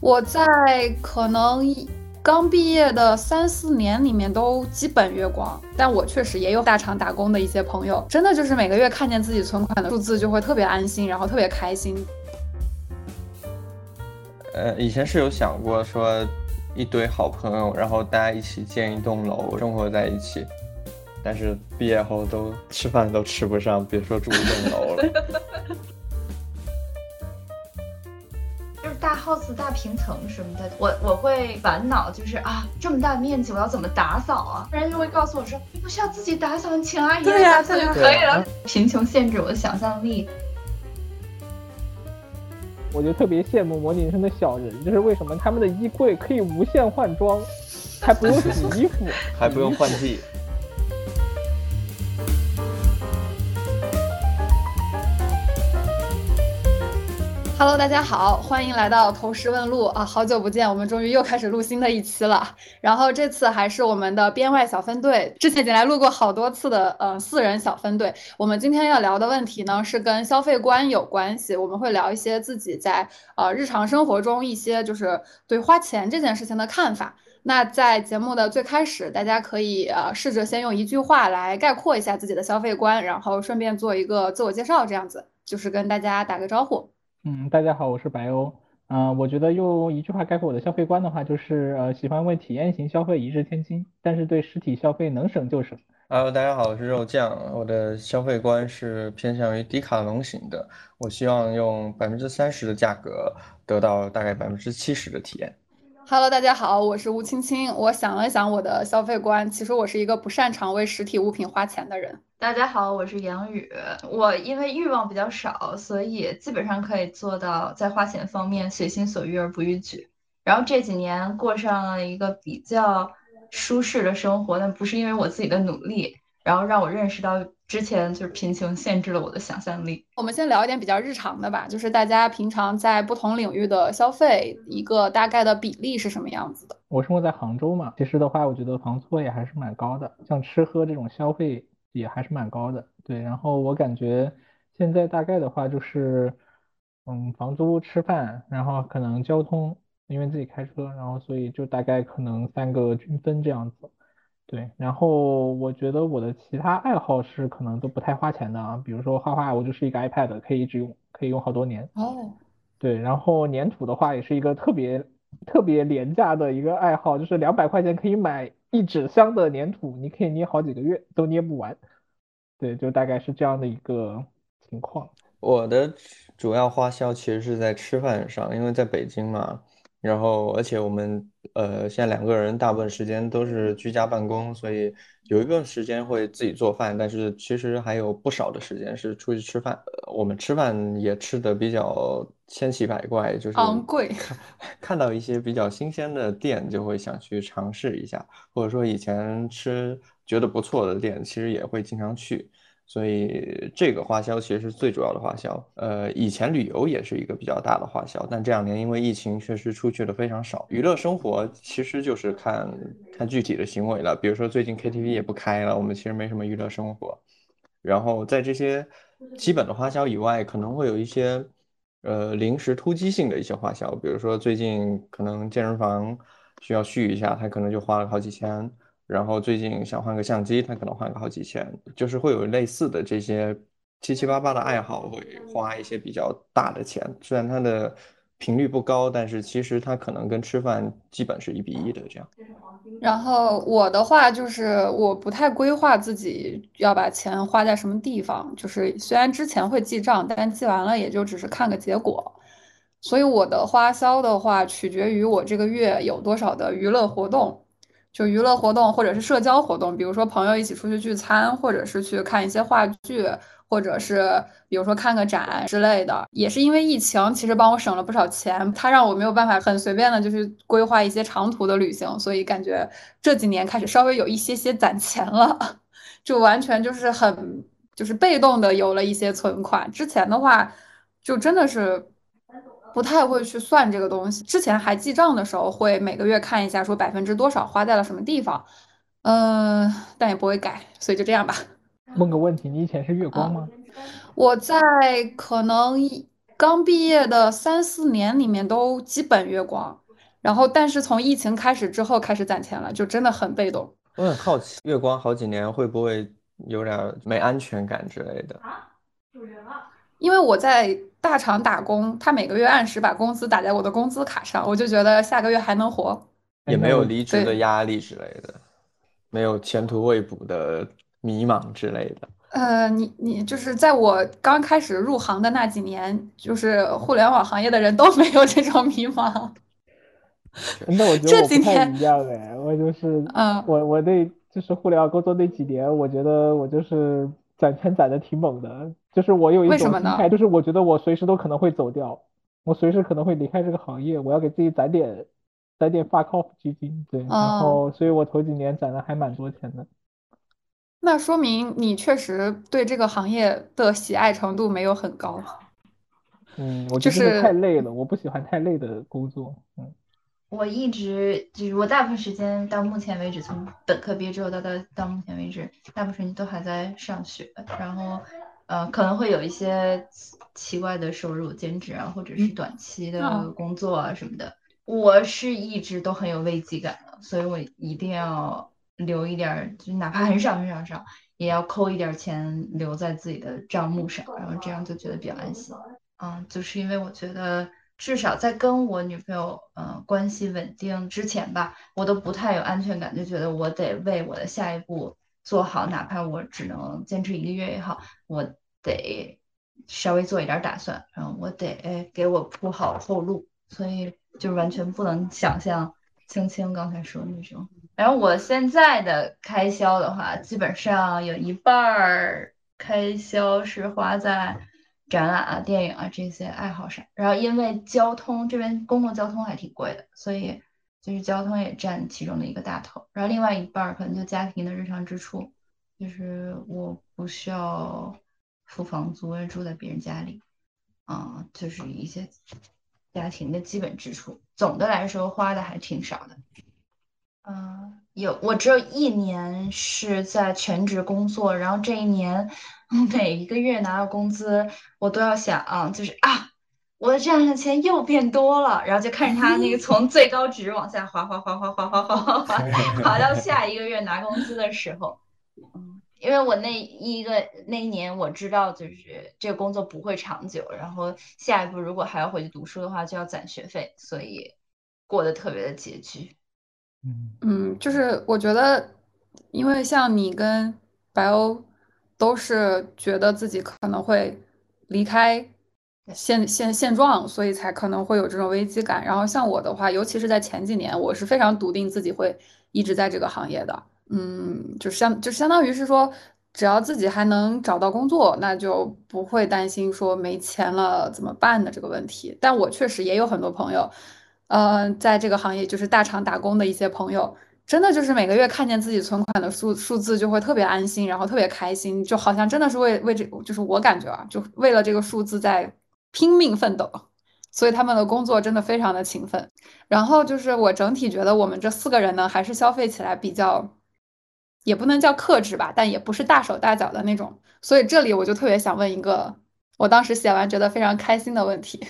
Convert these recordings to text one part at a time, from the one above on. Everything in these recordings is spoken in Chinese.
我在可能刚毕业的三四年里面都基本月光，但我确实也有大厂打工的一些朋友，真的就是每个月看见自己存款的数字就会特别安心，然后特别开心。呃，以前是有想过说一堆好朋友，然后大家一起建一栋楼，生活在一起，但是毕业后都吃饭都吃不上，别说住一栋楼了。大 house 大平层什么的，我我会烦恼，就是啊，这么大面积，我要怎么打扫啊？人就会告诉我说，你不需要自己打扫，你请阿姨来打扫就可以了。贫穷限制我的想象力。我就特别羡慕模拟人生的小人，就是为什么他们的衣柜可以无限换装，还不用洗衣服，还不用换季。Hello，大家好，欢迎来到投石问路啊！好久不见，我们终于又开始录新的一期了。然后这次还是我们的编外小分队，之前已经来录过好多次的呃四人小分队。我们今天要聊的问题呢是跟消费观有关系，我们会聊一些自己在呃日常生活中一些就是对花钱这件事情的看法。那在节目的最开始，大家可以呃试着先用一句话来概括一下自己的消费观，然后顺便做一个自我介绍，这样子就是跟大家打个招呼。嗯，大家好，我是白欧。嗯，我觉得用一句话概括我的消费观的话，就是呃，喜欢为体验型消费一掷千金，但是对实体消费能省就省。Hello，大家好，我是肉酱。我的消费观是偏向于迪卡侬型的，我希望用百分之三十的价格得到大概百分之七十的体验。Hello，大家好，我是吴青青。我想了想我的消费观，其实我是一个不擅长为实体物品花钱的人。大家好，我是杨宇。我因为欲望比较少，所以基本上可以做到在花钱方面随心所欲而不逾矩。然后这几年过上了一个比较舒适的生活，但不是因为我自己的努力，然后让我认识到。之前就是贫穷限制了我的想象力。我们先聊一点比较日常的吧，就是大家平常在不同领域的消费，一个大概的比例是什么样子的？我生活在杭州嘛，其实的话，我觉得房租也还是蛮高的，像吃喝这种消费也还是蛮高的。对，然后我感觉现在大概的话就是，嗯，房租、吃饭，然后可能交通，因为自己开车，然后所以就大概可能三个均分这样子。对，然后我觉得我的其他爱好是可能都不太花钱的啊，比如说画画，我就是一个 iPad 可以一直用，可以用好多年。哦。对，然后粘土的话也是一个特别特别廉价的一个爱好，就是两百块钱可以买一纸箱的粘土，你可以捏好几个月都捏不完。对，就大概是这样的一个情况。我的主要花销其实是在吃饭上，因为在北京嘛。然后，而且我们呃，现在两个人大部分时间都是居家办公，所以有一段时间会自己做饭，但是其实还有不少的时间是出去吃饭。我们吃饭也吃的比较千奇百怪，就是昂贵。看 到一些比较新鲜的店，就会想去尝试一下，或者说以前吃觉得不错的店，其实也会经常去。所以这个花销其实是最主要的花销。呃，以前旅游也是一个比较大的花销，但这两年因为疫情，确实出去的非常少。娱乐生活其实就是看看具体的行为了。比如说最近 KTV 也不开了，我们其实没什么娱乐生活。然后在这些基本的花销以外，可能会有一些呃临时突击性的一些花销，比如说最近可能健身房需要续一下，他可能就花了好几千。然后最近想换个相机，他可能换个好几千，就是会有类似的这些七七八八的爱好，会花一些比较大的钱。虽然它的频率不高，但是其实它可能跟吃饭基本是一比一的这样。然后我的话就是我不太规划自己要把钱花在什么地方，就是虽然之前会记账，但记完了也就只是看个结果。所以我的花销的话，取决于我这个月有多少的娱乐活动。就娱乐活动或者是社交活动，比如说朋友一起出去聚餐，或者是去看一些话剧，或者是比如说看个展之类的。也是因为疫情，其实帮我省了不少钱。它让我没有办法很随便的就去规划一些长途的旅行，所以感觉这几年开始稍微有一些些攒钱了，就完全就是很就是被动的有了一些存款。之前的话，就真的是。不太会去算这个东西，之前还记账的时候会每个月看一下，说百分之多少花在了什么地方，嗯，但也不会改，所以就这样吧。问个问题，你以前是月光吗？我在可能刚毕业的三四年里面都基本月光，然后但是从疫情开始之后开始攒钱了，就真的很被动。我很好奇，月光好几年会不会有点没安全感之类的？啊有人了。因为我在大厂打工，他每个月按时把工资打在我的工资卡上，我就觉得下个月还能活。也没有离职的压力之类的，没有前途未卜的迷茫之类的。呃，你你就是在我刚开始入行的那几年，就是互联网行业的人都没有这种迷茫。那我觉这得我不太几天一样哎，我就是嗯我我那就是互联网工作那几年，我觉得我就是攒钱攒的挺猛的，就是我有一种心态，就是我觉得我随时都可能会走掉，我随时可能会离开这个行业，我要给自己攒点攒点 fuck off 基金，对，然哦后所以我头几年攒的还蛮多钱的。那说明你确实对这个行业的喜爱程度没有很高。嗯，我就觉得真的太是累了，我不喜欢太累的工作。嗯，我一直就是我大部分时间到目前为止，从本科毕业之后到到到目前为止，大部分时间都还在上学，然后呃可能会有一些奇奇怪的收入，兼职啊，或者是嗯短期啊的工作啊什么的。我是一直都很有危机感的，所以我一定要留一点儿，就哪怕很少很少很少，也要扣一点儿钱留在自己的账目上，然后这样就觉得比较安心。嗯，就是因为我觉得至少在跟我女朋友呃关系稳定之前吧，我都不太有安全感，就觉得我得为我的下一步做好，哪怕我只能坚持一个月也好，我得稍微做一点打算，然后我得给我铺好后路，所以就完全不能想象青青刚才说的那种。然后我现在的开销的话，基本上有一半儿开销是花在展览啊、电影啊这些爱好上。然后因为交通这边公共交通还挺贵的，所以就是交通也占其中的一个大头。然后另外一半儿可能就家庭的日常支出，就是我不需要付房租，也住在别人家里，啊、就是一些家庭的基本支出。总的来说，花的还挺少的。嗯，有，我只有一年是在全职工作，然后这一年每一个月拿到工资，我都要想啊，就是啊，我的赚的钱又变多了，然后就看着它那个 从最高值往下滑滑滑滑滑滑滑滑滑 滑到下一个月拿工资的时候，嗯，因为我那一个那一年我知道就是这个工作不会长久，然后下一步如果还要回去读书的话，就要攒学费，所以过得特别的拮据。嗯嗯，就是我觉得，因为像你跟白欧都是觉得自己可能会离开现现现状，所以才可能会有这种危机感。然后像我的话，尤其是在前几年，我是非常笃定自己会一直在这个行业的。嗯，就相就相当于是说，只要自己还能找到工作，那就不会担心说没钱了怎么办的这个问题。但我确实也有很多朋友。呃，在这个行业就是大厂打工的一些朋友，真的就是每个月看见自己存款的数数字就会特别安心，然后特别开心，就好像真的是为为这，就是我感觉啊，就为了这个数字在拼命奋斗，所以他们的工作真的非常的勤奋。然后就是我整体觉得我们这四个人呢，还是消费起来比较，也不能叫克制吧，但也不是大手大脚的那种。所以这里我就特别想问一个，我当时写完觉得非常开心的问题。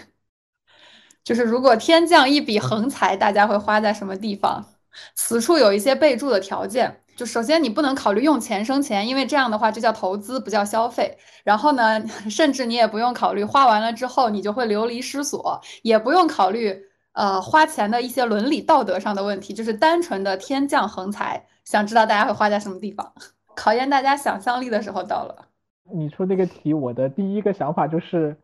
就是如果天降一笔横财，大家会花在什么地方？此处有一些备注的条件，就首先你不能考虑用钱生钱，因为这样的话就叫投资，不叫消费。然后呢，甚至你也不用考虑花完了之后你就会流离失所，也不用考虑呃花钱的一些伦理道德上的问题，就是单纯的天降横财。想知道大家会花在什么地方？考验大家想象力的时候到了。你出这个题，我的第一个想法就是，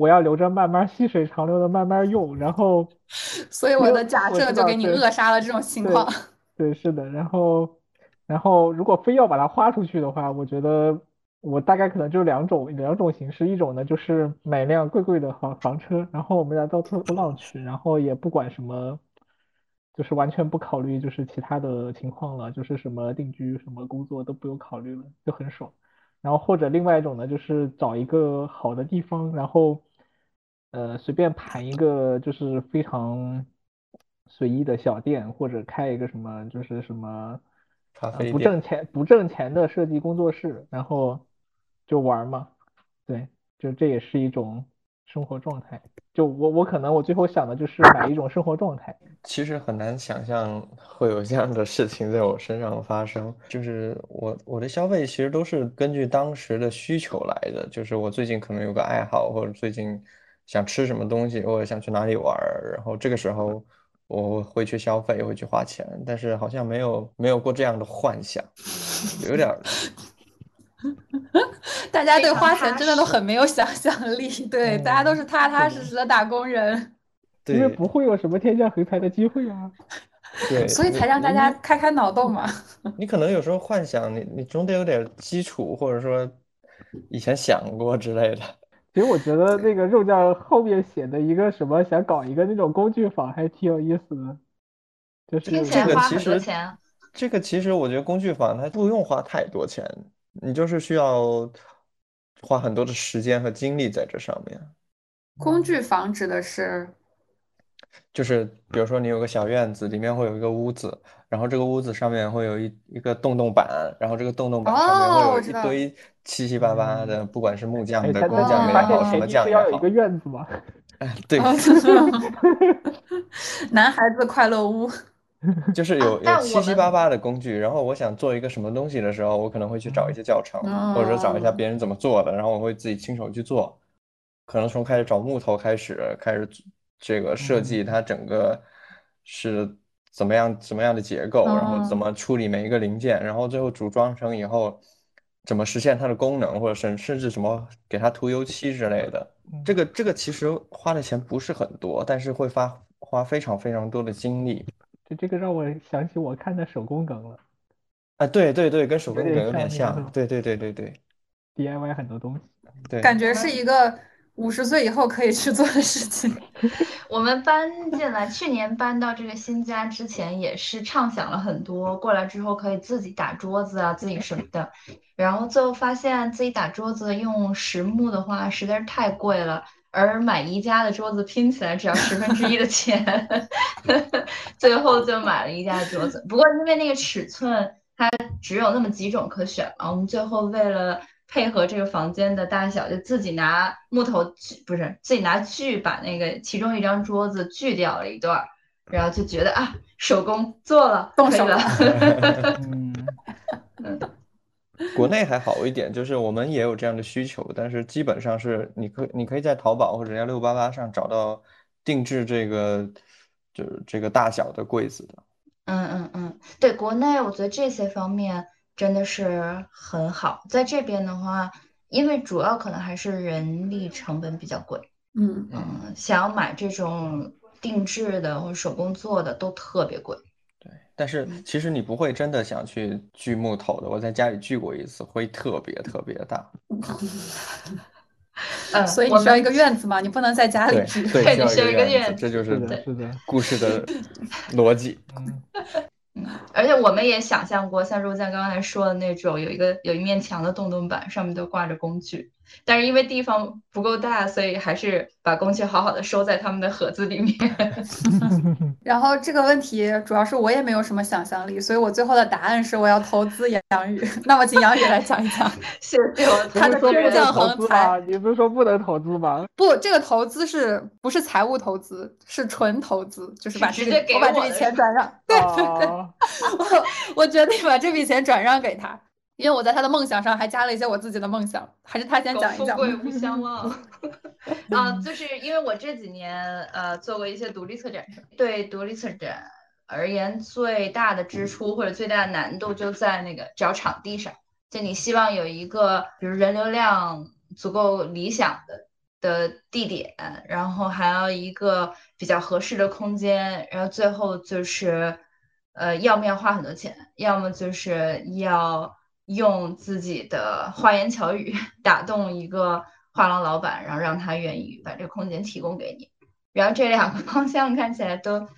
我要留着慢慢细水长流的慢慢用，然后，所以我的假设就给你扼杀了这种情对况。对，是的，然后，然后如果非要把它花出去的话，我觉得我大概可能就两种两种形式，一种呢就是买辆贵贵的房房车，然后我们俩到处浪去，然后也不管什么，就是完全不考虑就是其他的情况了，就是什么定居、什么工作都不用考虑了，就很爽。然后或者另外一种呢，就是找一个好的地方，然后呃随便盘一个就是非常随意的小店，或者开一个什么就是什么呃不咖啡店挣钱不挣钱的设计工作室，然后就玩儿嘛，对，就这也是一种生活状态。就我我可能我最后想的就是买一种生活状态。其实很难想象会有这样的事情在我身上发生。就是我我的消费其实都是根据当时的需求来的。就是我最近可能有个爱好，或者最近想吃什么东西，或者想去哪里玩儿，然后这个时候我会去消费，会去花钱。但是好像没有没有过这样的幻想，有点。大家对花钱真的都很没有想象力，对，大家都是踏踏实实的打工人，对 因为不会有什么天降横财的机会啊，对，所以才让大家开开脑洞嘛。你可能有时候幻想，你你总得有点基础，或者说以前想过之类的。其实我觉得那个肉酱后面写的一个什么，想搞一个那种工具坊，还挺有意思的。就是这个其实，这个其实我觉得工具坊它不用花太多钱。你就是需要花很多的时间和精力在这上面。工具房指的是，就是比如说你有个小院子，里面会有一个屋子，然后这个屋子上面会有一一个洞洞板，然后这个洞洞板上面会有一堆七七八八的，不管是木匠的工匠也好，什么匠也好。要有一个院子吗？哎，对。男孩子快乐屋。就是有有七七八八的工具，然后我想做一个什么东西的时候，我可能会去找一些教程，或者说找一下别人怎么做的，然后我会自己亲手去做。可能从开始找木头开始，开始这个设计它整个是怎么样什么样的结构，然后怎么处理每一个零件，然后最后组装成以后怎么实现它的功能，或者甚甚至什么给它涂油漆之类的。这个这个其实花的钱不是很多，但是会发花非常非常多的精力。这个让我想起我看的手工梗了，啊，对对对，跟手工梗有点像，对对对对对，DIY 很多东西，对，感觉是一个五十岁以后可以去做的事情。我们搬进来，去年搬到这个新家之前，也是畅想了很多，过来之后可以自己打桌子啊，自己什么的，然后最后发现自己打桌子用实木的话实在是太贵了。而买宜家的桌子拼起来只要十分之一的钱，最后就买了宜家的桌子。不过因为那个尺寸它只有那么几种可选嘛，我们最后为了配合这个房间的大小，就自己拿木头锯，不是自己拿锯把那个其中一张桌子锯掉了一段，然后就觉得啊，手工做了，动手了。国内还好一点，就是我们也有这样的需求，但是基本上是你可你可以在淘宝或者幺六八八上找到定制这个就是这个大小的柜子的。嗯嗯嗯，对，国内我觉得这些方面真的是很好，在这边的话，因为主要可能还是人力成本比较贵。嗯嗯，想要买这种定制的或者手工做的都特别贵。对但是其实你不会真的想去锯木头的。我在家里锯过一次，灰特别特别大。嗯，所以你需要一个院子嘛，你不能在家里锯，对，你需要一个院子，这就是故事的 逻辑。嗯，而且我们也想象过，像肉酱刚才说的那种，有一个有一面墙的洞洞板，上面都挂着工具。但是因为地方不够大，所以还是把工具好好的收在他们的盒子里面。然后这个问题主要是我也没有什么想象力，所以我最后的答案是我要投资杨宇。那么请杨宇来讲一讲。谢谢我。他的工匠横财，你不是说不能投资吗？不，这个投资是不是财务投资？是纯投资，就是把直接给我把这笔钱转让。对对对，我我决定把这笔钱转让给他。因为我在他的梦想上还加了一些我自己的梦想，还是他先讲一讲。富贵不相忘 啊，就是因为我这几年呃做过一些独立策展，对独立策展而言，最大的支出或者最大的难度就在那个找场地上。就你希望有一个比如人流量足够理想的的地点，然后还要一个比较合适的空间，然后最后就是呃要么要花很多钱，要么就是要。用自己的花言巧语 打动一个画廊老板，然后让他愿意把这个空间提供给你。然后这两个 方向看起来都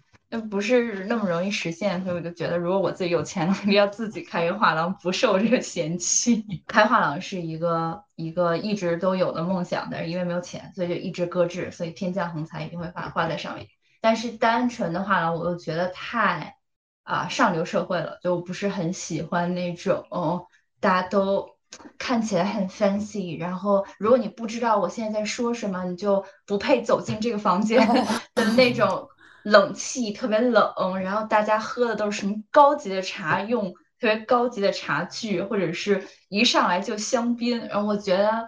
不是那么容易实现，所以我就觉得，如果我自己有钱了，一定要自己开一个画廊，不受这个嫌弃。开画廊是一个一个一直都有的梦想，但是因为没有钱，所以就一直搁置。所以天降横财一定会画画在上面。但是单纯的画廊，我又觉得太啊上流社会了，就不是很喜欢那种。大家都看起来很 fancy，然后如果你不知道我现在在说什么，你就不配走进这个房间 的那种冷气，特别冷，然后大家喝的都是什么高级的茶，用特别高级的茶具，或者是一上来就香槟，然后我觉得，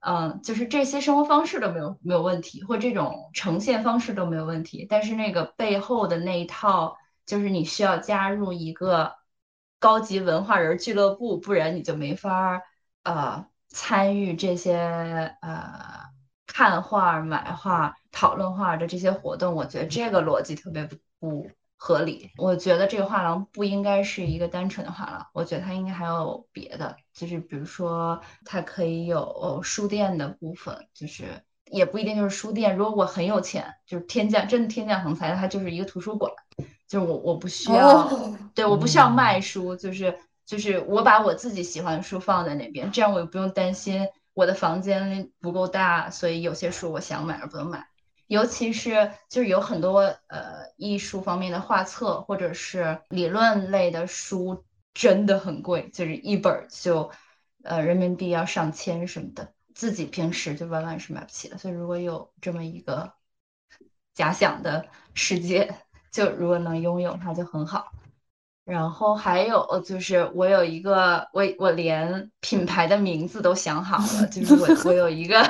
嗯，就是这些生活方式都没有没有问题，或这种呈现方式都没有问题，但是那个背后的那一套，就是你需要加入一个高级文化人俱乐部，不然你就没法儿。呃，参与这些呃看画、买画、讨论画的这些活动，我觉得这个逻辑特别不合理。我觉得这个画廊不应该是一个单纯的画廊，我觉得它应该还有别的，就是比如说它可以有书店的部分，就是也不一定就是书店。如果我很有钱，就是天降真的天降横财，它就是一个图书馆，就是我我不需要，对，我不需要卖书，就是。就是我把我自己喜欢的书放在那边，这样我也不用担心我的房间不够大，所以有些书我想买而不能买。尤其是就是有很多呃艺术方面的画册或者是理论类的书，真的很贵，就是一本就呃人民币要上千什么的，自己平时就万万是买不起的。所以如果有这么一个假想的世界，就如果能拥有它就很好。然后还有就是，我有一个，我我连品牌的名字都想好了，就是我 我有一个，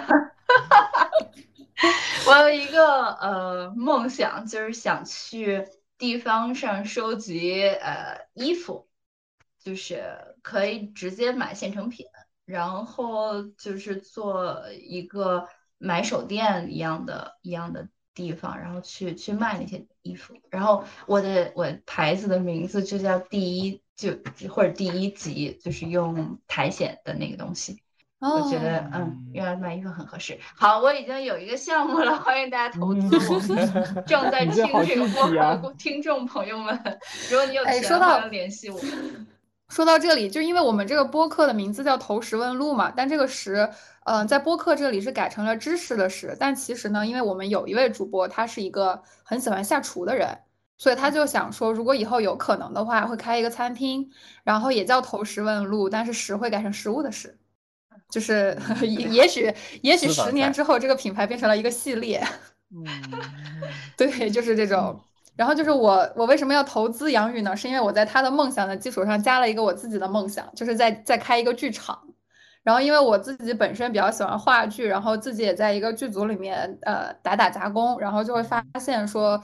我有一个呃梦想，就是想去地方上收集呃衣服，就是可以直接买现成品，然后就是做一个买手店一样的一样的。地方，然后去去卖那些衣服，然后我的我牌子的名字就叫第一，就或者第一集，就是用苔藓的那个东西，我觉得嗯，原来卖衣服很合适。好，我已经有一个项目了，欢迎大家投资我。正在听这个播的听众朋友们，如果你有钱，欢迎联系我。说到这里，就因为我们这个播客的名字叫“投石问路”嘛，但这个“石”，嗯，在播客这里是改成了知识的“识”。但其实呢，因为我们有一位主播，他是一个很喜欢下厨的人，所以他就想说，如果以后有可能的话，会开一个餐厅，然后也叫“投石问路”，但是“食”会改成食物的“食”，就是 也许也许十年之后，这个品牌变成了一个系列。嗯，对，就是这种。然后就是我，我为什么要投资杨宇呢？是因为我在他的梦想的基础上加了一个我自己的梦想，就是在在开一个剧场。然后因为我自己本身比较喜欢话剧，然后自己也在一个剧组里面呃打打杂工，然后就会发现说。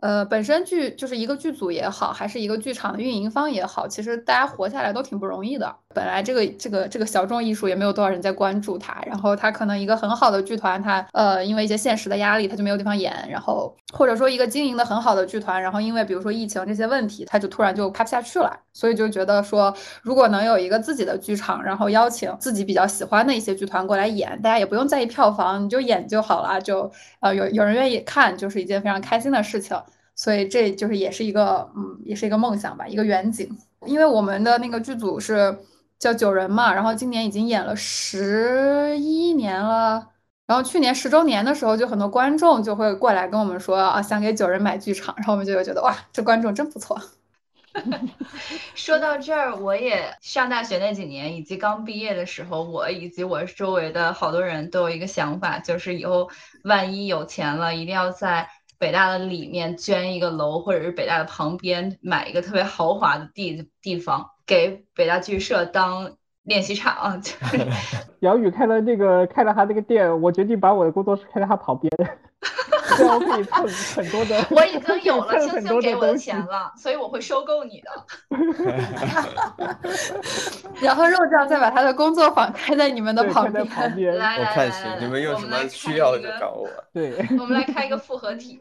呃，本身剧就是一个剧组也好，还是一个剧场的运营方也好，其实大家活下来都挺不容易的。本来这个这个这个小众艺术也没有多少人在关注它，然后它可能一个很好的剧团，它呃因为一些现实的压力，它就没有地方演，然后或者说一个经营的很好的剧团，然后因为比如说疫情这些问题，它就突然就拍不下去了。所以就觉得说，如果能有一个自己的剧场，然后邀请自己比较喜欢的一些剧团过来演，大家也不用在意票房，你就演就好了，就呃有有人愿意看，就是一件非常开心的事情。所以这就是也是一个，嗯，也是一个梦想吧，一个远景。因为我们的那个剧组是叫九人嘛，然后今年已经演了十一年了，然后去年十周年的时候，就很多观众就会过来跟我们说啊，想给九人买剧场，然后我们就会觉得哇，这观众真不错。说到这儿，我也上大学那几年，以及刚毕业的时候，我以及我周围的好多人都有一个想法，就是以后万一有钱了，一定要在。北大的里面捐一个楼，或者是北大的旁边买一个特别豪华的地地方，给北大剧社当练习场。就是杨宇开了那个开了他那个店，我决定把我的工作室开在他旁边，这样可以蹭很多的。我已经有了 青青给我的钱了，所以我会收购你的。然后肉酱再把他的工作坊开在你们的旁边。来来来，你们有什么需要就找我。对，我们来开一个复合体。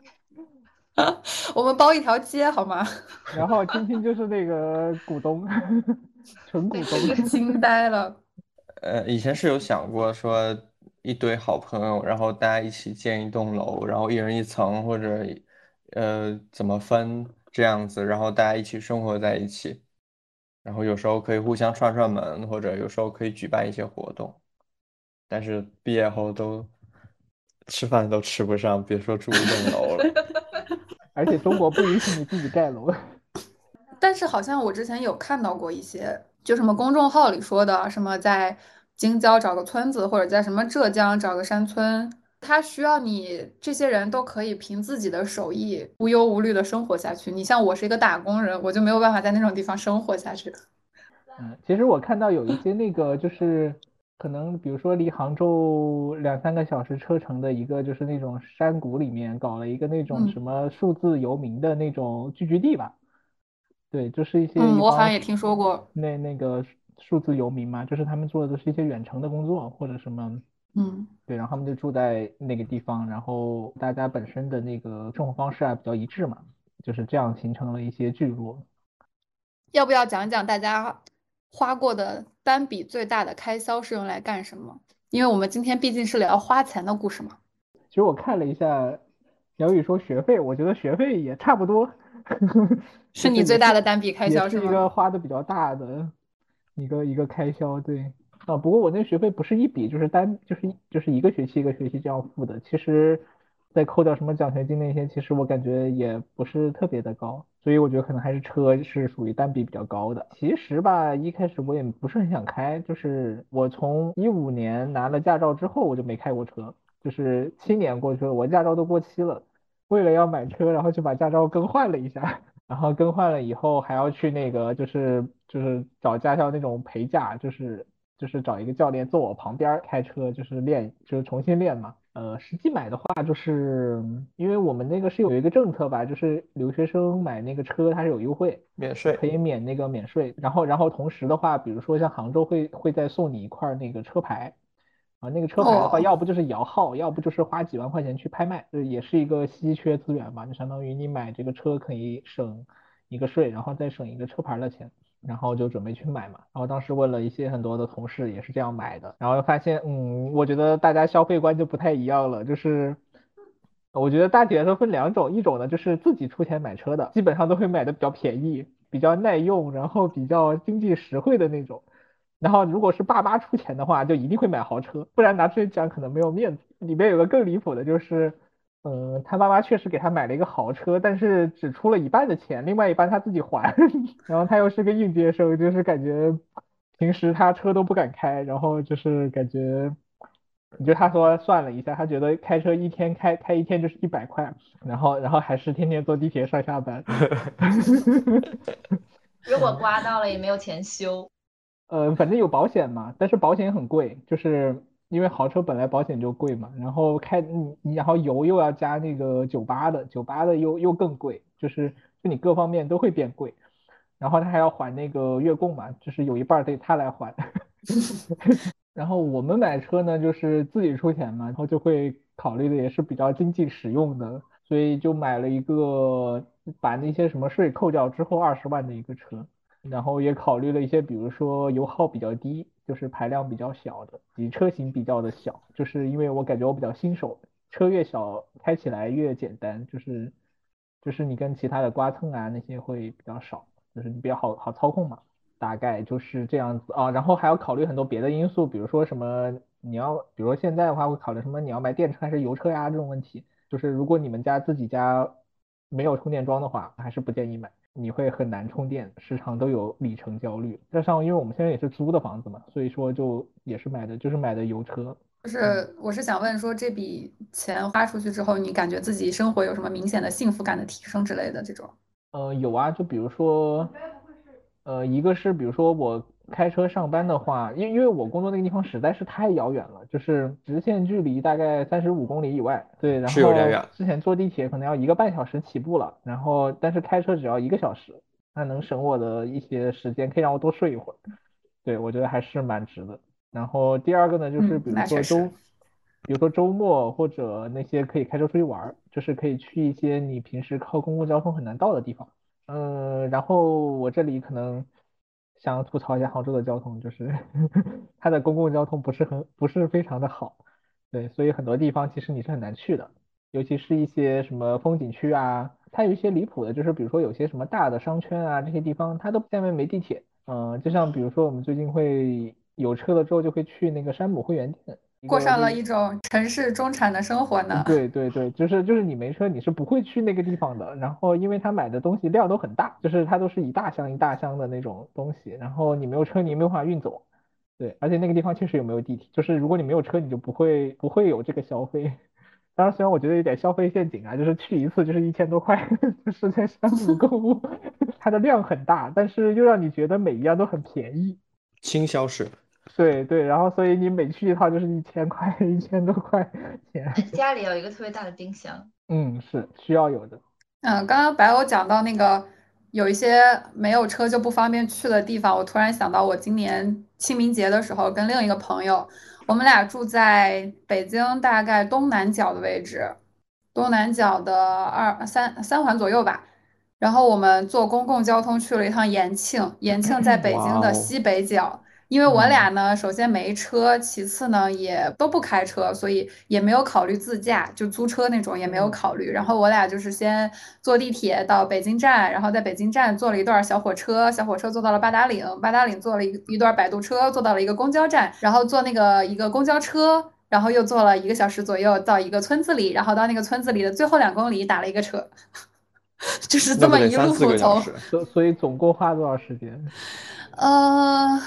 我们包一条街好吗？然后青青就是那个股东，纯股东，惊呆了。呃，以前是有想过说一堆好朋友，然后大家一起建一栋楼，然后一人一层，或者呃怎么分这样子，然后大家一起生活在一起，然后有时候可以互相串串门，或者有时候可以举办一些活动。但是毕业后都吃饭都吃不上，别说住一栋楼了。而且中国不允许你自己盖楼。但是好像我之前有看到过一些就什么公众号里说的，什么在京郊找个村子，或者在什么浙江找个山村，他需要你这些人都可以凭自己的手艺无忧无虑的生活下去。你像我是一个打工人，我就没有办法在那种地方生活下去。嗯，其实我看到有一些那个就是可能，比如说离杭州两三个小时车程的一个，就是那种山谷里面搞了一个那种嗯什么数字游民的那种聚居地吧。对，就是一些嗯，一我好像也听说过。那那个数字游民嘛，就是他们做的都是一些远程的工作或者什么，嗯，对，然后他们就住在那个地方，然后大家本身的那个生活方式啊比较一致嘛，就是这样形成了一些聚落。要不要讲讲大家花过的单笔最大的开销是用来干什么？因为我们今天毕竟是聊花钱的故事嘛。其实我看了一下，小雨说学费，我觉得学费也差不多，是你最大的单笔开销是吗？是一个花的比较大的一个一个开销，对。啊，不过我那学费不是一笔，就是单就是就是一个学期一个学期这样付的。其实再扣掉什么奖学金那些，其实我感觉也不是特别的高，所以我觉得可能还是车是属于单笔比较高的。其实吧，一开始我也不是很想开，就是我从一五年拿了驾照之后，我就没开过车，就是七年过去了，我驾照都过期了，为了要买车，然后就把驾照更换了一下。然后更换了以后还要去那个就是就是找驾校那种陪驾，就是就是找一个教练坐我旁边开车，就是练就是重新练嘛。呃，实际买的话，就是因为我们那个是有一个政策吧，就是留学生买那个车它是有优惠，免税可以免那个免税。然后然后同时的话，比如说像杭州会会再送你一块那个车牌。啊，那个车牌的话，哦要不就是摇号，要不就是花几万块钱去拍卖，这也是一个稀缺资源嘛。就相当于你买这个车可以省一个税，然后再省一个车牌的钱，然后就准备去买嘛。然后当时问了一些很多的同事，也是这样买的，然后发现，嗯，我觉得大家消费观就不太一样了，就是。我觉得大体来说分两种，一种呢就是自己出钱买车的，基本上都会买的比较便宜、比较耐用，然后比较经济实惠的那种。然后如果是爸妈出钱的话，就一定会买豪车，不然拿出去讲可能没有面子。里面有个更离谱的，就是，嗯，他妈妈确实给他买了一个豪车，但是只出了一半的钱，另外一半他自己还。然后他又是个应届生，就是感觉平时他车都不敢开，然后就是感觉，你就他说算了一下，他觉得开车一天开开一天就是一百块，然后然后还是天天坐地铁上下班。如果刮到了也没有钱修。呃，反正有保险嘛，但是保险很贵，就是因为豪车本来保险就贵嘛，然后开你你然后油又要加那个九八的，九八的又又更贵，就是就你各方面都会变贵，然后他还要还那个月供嘛，就是有一半得他来还。然后我们买车呢，就是自己出钱嘛，然后就会考虑的也是比较经济实用的，所以就买了一个把那些什么税扣掉之后二十万的一个车。然后也考虑了一些，比如说油耗比较低，就是排量比较小的，以车型比较的小，就是因为我感觉我比较新手，车越小开起来越简单，就是就是你跟其他的刮蹭啊那些会比较少，就是你比较好好操控嘛，大概就是这样子啊。然后还要考虑很多别的因素，比如说什么你要，比如说现在的话会考虑什么你要买电车还是油车呀这种问题，就是如果你们家自己家没有充电桩的话，还是不建议买。你会很难充电，时常都有里程焦虑。加上因为我们现在也是租的房子嘛，所以说就也是买的，就是买的油车。就是我是想问说，这笔钱花出去之后，你感觉自己生活有什么明显的幸福感的提升之类的这种？呃，有啊，就比如说，呃，一个是比如说我开车上班的话，因因为我工作那个地方实在是太遥远了，就是直线距离大概三十五公里以外，对，然后之前坐地铁可能要一个半小时起步了，然后但是开车只要一个小时，那能省我的一些时间，可以让我多睡一会儿，对，我觉得还是蛮值的。然后第二个呢，就是嗯比如说周，比如说周末或者那些可以开车出去玩儿，就是可以去一些你平时靠公共交通很难到的地方。嗯，然后我这里可能想吐槽一下杭州的交通，就是 它的公共交通不是很不是非常的好，对，所以很多地方其实你是很难去的，尤其是一些什么风景区啊，它有一些离谱的，就是比如说有些什么大的商圈啊这些地方，它都下面没地铁，嗯、就像比如说我们最近会有车了之后就会去那个山姆会员店。过上了一种城市中产的生活呢。对对对，就是就是你没车，你是不会去那个地方的。然后因为他买的东西量都很大，就是他都是一大箱一大箱的那种东西，然后你没有车，你没有办法运走。对，而且那个地方确实有没有地铁，就是如果你没有车，你就不会不会有这个消费。当然，虽然我觉得有点消费陷阱啊，就是去一次就是一千多块，就是在山姆购物，它的量很大，但是又让你觉得每一样都很便宜，轻消式。对对，然后所以你每去一趟就是一千块，一千多块钱。家里有一个特别大的冰箱。嗯，是需要有的。嗯，刚刚白欧讲到那个有一些没有车就不方便去的地方，我突然想到，我今年清明节的时候跟另一个朋友，我们俩住在北京大概东南角的位置，东南角的二三三环左右吧。然后我们坐公共交通去了一趟延庆，延庆在北京的西北角。因为我俩呢，首先没车，其次呢也都不开车，所以也没有考虑自驾，就租车那种也没有考虑。然后我俩就是先坐地铁到北京站，然后在北京站坐了一段小火车，小火车坐到了八达岭，八达岭坐了一一段摆渡车，坐到了一个公交站，然后坐那个一个公交车，然后又坐了一个小时左右到一个村子里，然后到那个村子里的最后两公里打了一个车，就是这么一路从。所所以总共花多少时间？呃。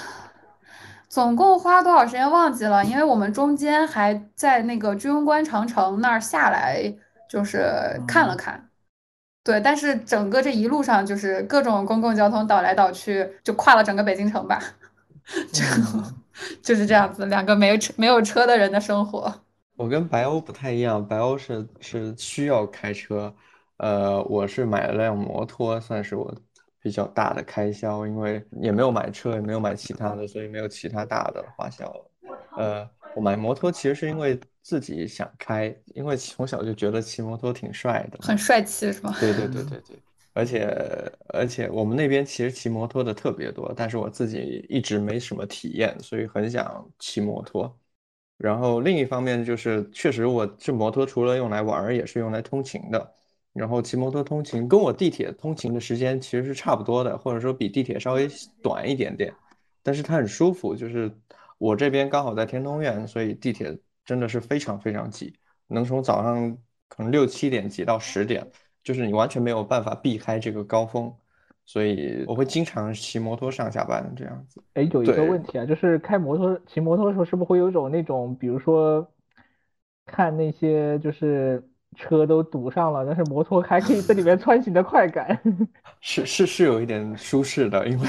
总共花多少时间忘记了，因为我们中间还在那个居庸关长城那儿下来，就是看了看，对，但是整个这一路上就是各种公共交通倒来倒去，就跨了整个北京城吧，就 就是这样子，两个没有车没有车的人的生活。我跟白欧不太一样，白欧是是需要开车，呃，我是买了辆摩托，算是我。比较大的开销，因为也没有买车，也没有买其他的，所以没有其他大的花销。呃，我买摩托其实是因为自己想开，因为从小就觉得骑摩托挺帅的，很帅气是吗？对对对对对，而且而且我们那边其实骑摩托的特别多，但是我自己一直没什么体验，所以很想骑摩托。然后另一方面就是，确实我这摩托除了用来玩，也是用来通勤的。然后骑摩托通勤跟我地铁通勤的时间其实是差不多的，或者说比地铁稍微短一点点，但是它很舒服。就是我这边刚好在天通苑，所以地铁真的是非常非常挤，能从早上可能六七点挤到十点，就是你完全没有办法避开这个高峰，所以我会经常骑摩托上下班这样子。哎，有一个问题啊，就是开摩托骑摩托的时候，是不是会有一种那种，比如说看那些就是。车都堵上了，但是摩托还可以在里面 穿行的快感，是是是有一点舒适的，因为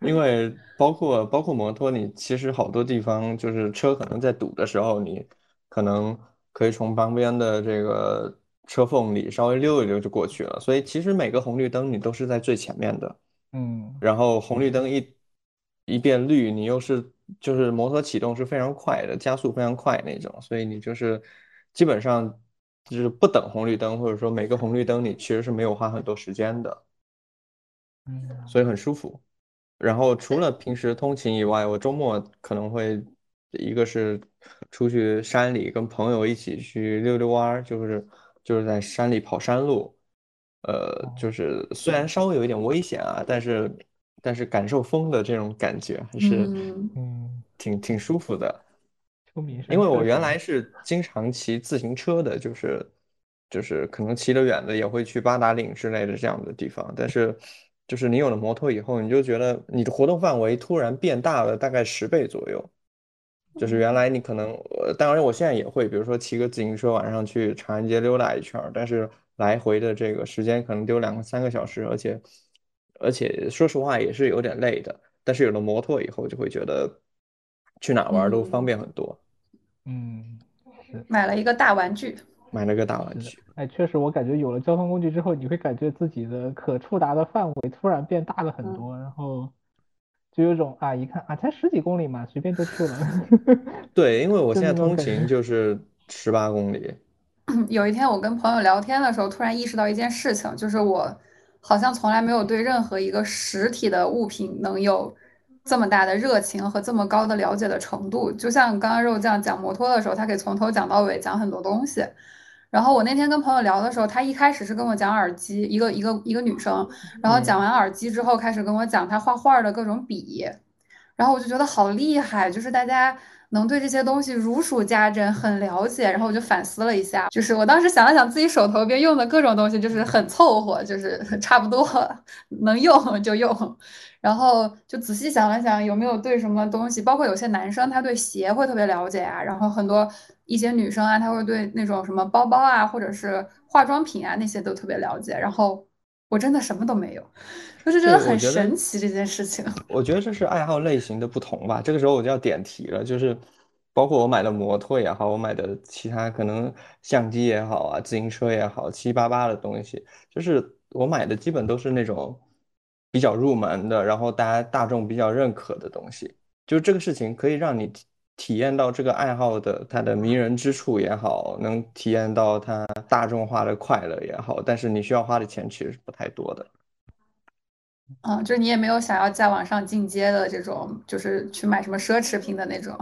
因为包括包括摩托，你其实好多地方就是车可能在堵的时候，你可能可以从旁边的这个车缝里稍微溜一溜就过去了，所以其实每个红绿灯你都是在最前面的，嗯，然后红绿灯一一变绿，你又是就是摩托启动是非常快的，加速非常快那种，所以你就是基本上。就是不等红绿灯，或者说每个红绿灯你其实是没有花很多时间的，嗯，所以很舒服。然后除了平时通勤以外，我周末可能会一个是出去山里跟朋友一起去溜溜弯儿，就是就是在山里跑山路，呃，就是虽然稍微有一点危险啊，但是但是感受风的这种感觉还是嗯挺挺舒服的。因为我原 来是经常骑自行车的，就是就是可能骑得远的也会去八达岭之类的这样的地方，但是就是你有了摩托以后，你就觉得你的活动范围突然变大了，大概十倍左右。就是原来你可能，呃当然我现在也会，比如说骑个自行车晚上去长安街溜达一圈，但是来回的这个时间可能丢两个三个小时，而且而且说实话也是有点累的。但是有了摩托以后，就会觉得去哪玩都方便很多。嗯，是买了一个大玩具，买了个大玩具。哎，确实，我感觉有了交通工具之后，你会感觉自己的可触达的范围突然变大了很多，然后就有种啊，一看啊，才十几公里嘛，随便就去了。对，因为我现在通勤就是十八公里。有一天我跟朋友聊天的时候，突然意识到一件事情，就是我好像从来没有对任何一个实体的物品能有。这么大的热情和这么高的了解的程度，就像刚刚肉酱讲摩托的时候，他可以从头讲到尾讲很多东西。然后我那天跟朋友聊的时候，他一开始是跟我讲耳机，一个一个一个女生，然后讲完耳机之后，开始跟我讲她画画的各种笔，然后我就觉得好厉害，就是大家能对这些东西如数家珍，很了解。然后我就反思了一下，就是我当时想了想自己手头边用的各种东西，就是很凑合，就是 差不多能用就用。然后就仔细想了想，有没有对什么东西，包括有些男生他对鞋会特别了解啊，然后很多一些女生啊，她会对那种什么包包啊，或者是化妆品啊那些都特别了解。然后我真的什么都没有，就是觉得很神奇这件事情。我觉得这是爱好类型的不同吧。这个时候我就要点题了，就是包括我买的摩托也好，我买的其他可能相机也好啊，自行车也好，七七八八的东西，就是我买的基本都是那种。比较入门的，然后大家大众比较认可的东西，就这个事情可以让你体体验到这个爱好的它的迷人之处也好，能体验到它大众化的快乐也好，但是你需要花的钱其实是不太多的。嗯，就是你也没有想要再往上进阶的这种，就是去买什么奢侈品的那种。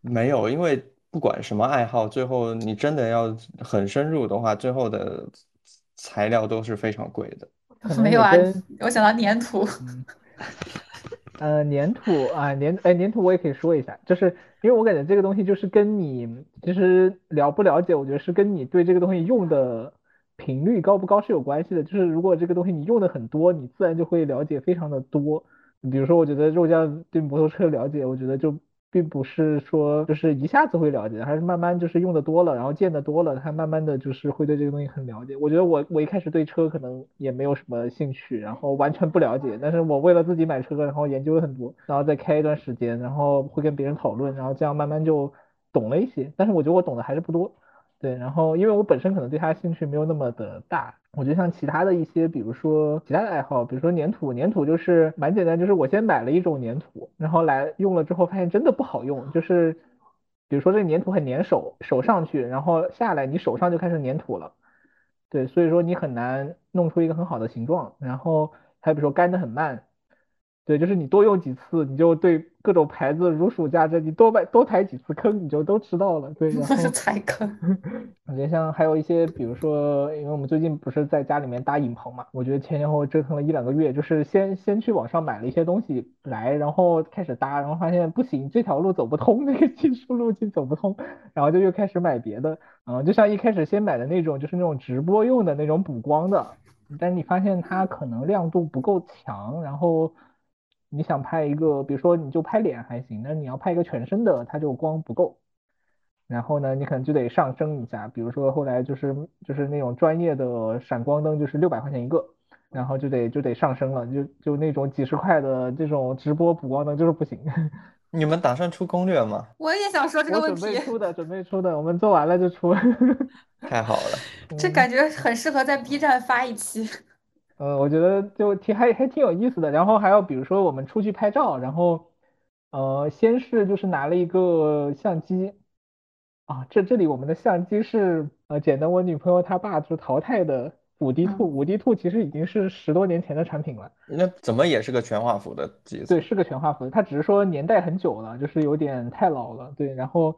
没有，因为不管什么爱好，最后你真的要很深入的话，最后的材料都是非常贵的。没有啊，我想到粘土。呃，粘土啊，粘哎，粘土我也可以说一下，就是因为我感觉这个东西就是跟你其实了不了解，我觉得是跟你对这个东西用的频率高不高是有关系的。就是如果这个东西你用的很多，你自然就会了解非常的多。比如说，我觉得肉酱对摩托车了解，我觉得就。并不是说就是一下子会了解，还是慢慢就是用的多了，然后见的多了，他慢慢的就是会对这个东西很了解。我觉得我我一开始对车可能也没有什么兴趣，然后完全不了解，但是我为了自己买车，然后研究了很多，然后再开一段时间，然后会跟别人讨论，然后这样慢慢就懂了一些。但是我觉得我懂的还是不多。对，然后因为我本身可能对它兴趣没有那么的大，我觉得像其他的一些，比如说其他的爱好，比如说粘土，粘土就是蛮简单，就是我先买了一种粘土，然后来用了之后发现真的不好用，就是比如说这粘土很粘手，手上去，然后下来你手上就开始粘土了，对，所以说你很难弄出一个很好的形状，然后还比如说干的很慢。对，就是你多用几次，你就对各种牌子如数家珍。你多买多踩几次坑，你就都知道了。对，然后踩坑。我觉得像还有一些，比如说，因为我们最近不是在家里面搭影棚嘛，我觉得前前后后折腾了一两个月，就是先先去网上买了一些东西来，然后开始搭，然后发现不行，这条路走不通，那个技术路径走不通，然后就又开始买别的。嗯，就像一开始先买的那种，就是那种直播用的那种补光的，但是你发现它可能亮度不够强，然后。你想拍一个，比如说你就拍脸还行，那你要拍一个全身的，它就光不够。然后呢，你可能就得上升一下，比如说后来就是就是那种专业的闪光灯，就是六百块钱一个，然后就得就得上升了，就就那种几十块的这种直播补光灯就是不行。你们打算出攻略吗？我也想说这个问题。准备出的，准备出的，我们做完了就出。太好了，这感觉很适合在 B 站发一期。呃，我觉得就挺还还挺有意思的。然后还有比如说我们出去拍照，然后呃，先是就是拿了一个相机啊，这这里我们的相机是呃捡的我女朋友她爸就淘汰的五 D Two，五 D Two 其实已经是十多年前的产品了。那怎么也是个全画幅的机子？对，是个全画幅的，它只是说年代很久了，就是有点太老了。对，然后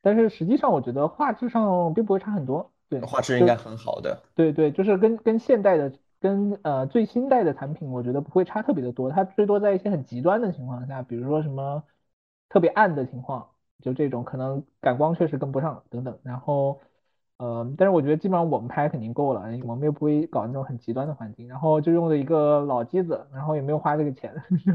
但是实际上我觉得画质上并不会差很多。对，画质应该很好的。对对，就是跟跟现代的。跟呃最新代的产品，我觉得不会差特别的多。它最多在一些很极端的情况下，比如说什么特别暗的情况，就这种可能感光确实跟不上等等。然后呃，但是我觉得基本上我们拍肯定够了，我们又不会搞那种很极端的环境。然后就用了一个老机子，然后也没有花这个钱，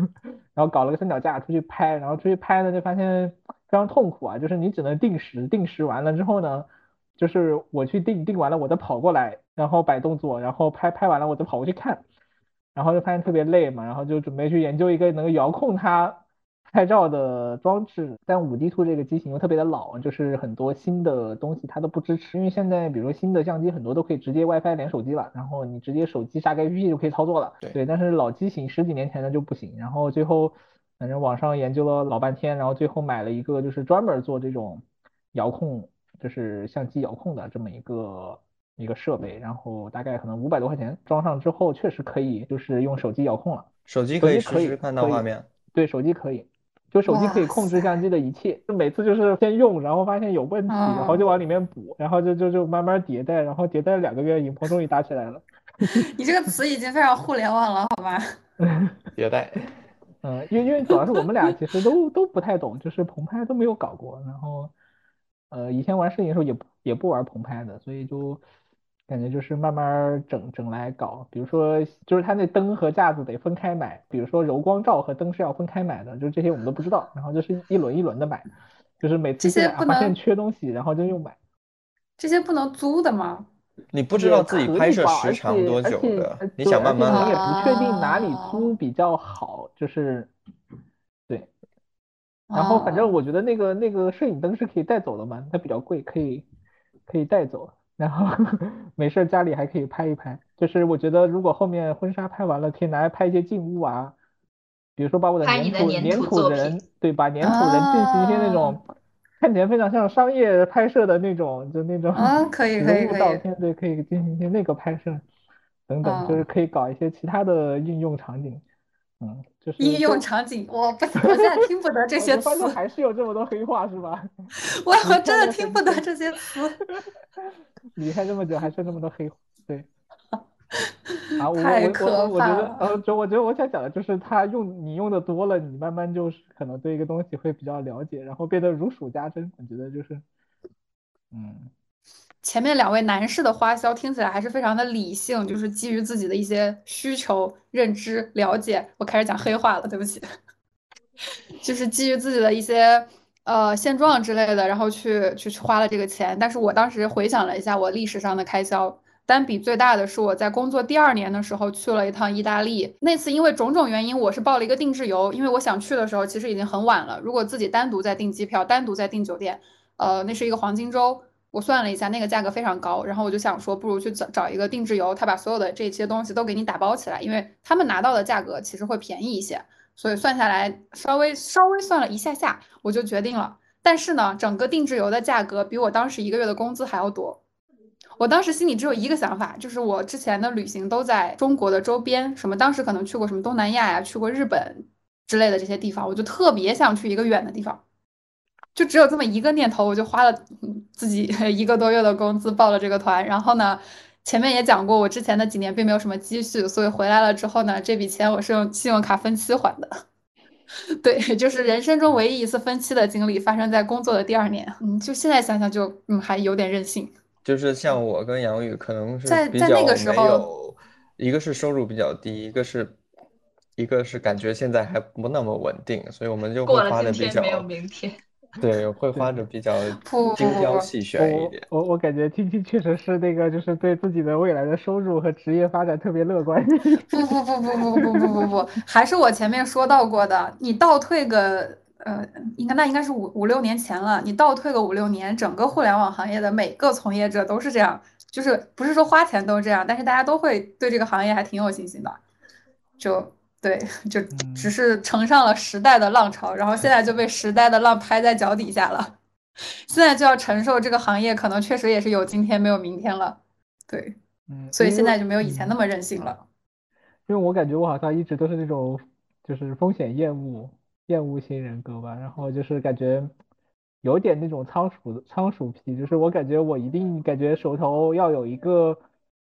然后搞了个三脚架出去拍，然后出去拍呢就发现非常痛苦啊，就是你只能定时，定时完了之后呢。就是我去定定完了，我再跑过来，然后摆动作，然后拍拍完了，我就跑过去看，然后就发现特别累嘛，然后就准备去研究一个能遥控它拍照的装置。但五 D Two 这个机型又特别的老，就是很多新的东西它都不支持，因为现在比如说新的相机很多都可以直接 WiFi 连手机了，然后你直接手机下个 APP 就可以操作了。对，但是老机型十几年前的就不行。然后最后反正网上研究了老半天，然后最后买了一个就是专门做这种遥控。就是相机遥控的这么一个一个设备，然后大概可能五百多块钱，装上之后确实可以，就是用手机遥控了。手机可以实时看到画面。对，手机可以，就手机可以控制相机的一切。就每次就是先用，然后发现有问题，然后就往里面补，然后就就就慢慢迭代，然后迭代了两个月，影棚终于搭起来了。你这个词已经非常互联网了，好吧？迭代。嗯，因为因为主要是我们俩其实都都不太懂，就是棚拍都没有搞过，然后呃以前玩摄影的时候也也不玩棚拍的，所以就感觉就是慢慢整整来搞。比如说就是它那灯和架子得分开买，比如说柔光罩和灯是要分开买的，就这些我们都不知道，然后就是一轮一轮的买，就是每次发现缺东西，然后就又买。这些不能租的吗？你不知道自己拍摄时长多久的呃，你想慢慢你也。不确定哪里哦租比较好，就是对。然后反正哦我觉得那个那个摄影灯是可以带走的嘛，它比较贵，可以可以带走。然后 没事儿家里还可以拍一拍。就是我觉得如果后面婚纱拍完了，可以拿来拍一些静物啊，比如说把我的拍粘土粘粘土土人，对，把粘土人进行一些那啊种看起来非常像商业拍摄的那种，就那种啊，可以 可以人物可以，照片，对，可以进行一些那个拍摄等等，就是嗯，可以搞一些其他的应用场景。嗯，就是应用场景，我不，我现在听不得这些词，还是有这么多黑话是吧？我 我真的听不得，这些词，离开这么久还剩那么多黑话，对。啊，我 我我太可我我觉怕得，呃，了。就我觉得我想讲的就是，他用你用的多了，你慢慢就是可能对一个东西会比较了解，然后变得如数家珍。我觉得就是，嗯，前面两位男士的花销听起来还是非常的理性，就是基于自己的一些需求、认知、了解。我开始讲黑话了，对不起，就是基于自己的一些呃现状之类的，然后去去花了这个钱。但是我当时回想了一下我历史上的开销，单笔最大的是我在工作第二年的时候去了一趟意大利。那次因为种种原因，我是报了一个定制游，因为我想去的时候其实已经很晚了。如果自己单独再订机票、单独再订酒店，呃，那是一个黄金周。我算了一下，那个价格非常高，然后我就想说，不如去找找一个定制游，他把所有的这些东西都给你打包起来，因为他们拿到的价格其实会便宜一些，所以算下来稍微稍微算了一下下，我就决定了。但是呢，整个定制游的价格比我当时一个月的工资还要多。我当时心里只有一个想法，就是我之前的旅行都在中国的周边，什么当时可能去过什么东南亚呀，去过日本之类的这些地方，我就特别想去一个远的地方。就只有这么一个念头，我就花了嗯自己 一个多月的工资报了这个团。然后呢，前面也讲过，我之前的几年并没有什么积蓄，所以回来了之后呢，这笔钱我是用信用卡分期还的。对，就是人生中唯一一次分期的经历发生在工作的第二年。嗯，就现在想想就嗯还有点任性。就是像我跟杨宇，可能是比在在那个时候，一个是收入比较低，一个是一个是感觉现在还不那么稳定，所以我们就会过了花的比今天没有，明天。对，会花的比较精挑细选一我点。我我感觉青青确实是那个，就是对自己的未来的收入和职业发展特别乐观。不不不不不不不不不，还是我前面说到过的，你倒退个呃，应该那应该是五五六年前了，你倒退个五六年，整个互联网行业的每个从业者都是这样，就是不是说花钱都这样，但是大家都会对这个行业还挺有信心的，就对，就只嗯，是乘上了时代的浪潮，然后现在。就被时代的浪拍在脚底下了，现在就要承受这个行业可能确实也是有今天没有明天了，对，嗯，所以现在就没有以前那嗯，么任性了。因为我感觉我好像一直都是那种就是风险厌恶厌恶型人格吧，然后就是感觉有点那种仓鼠仓鼠皮，就是我感觉我一定感觉手头要有一个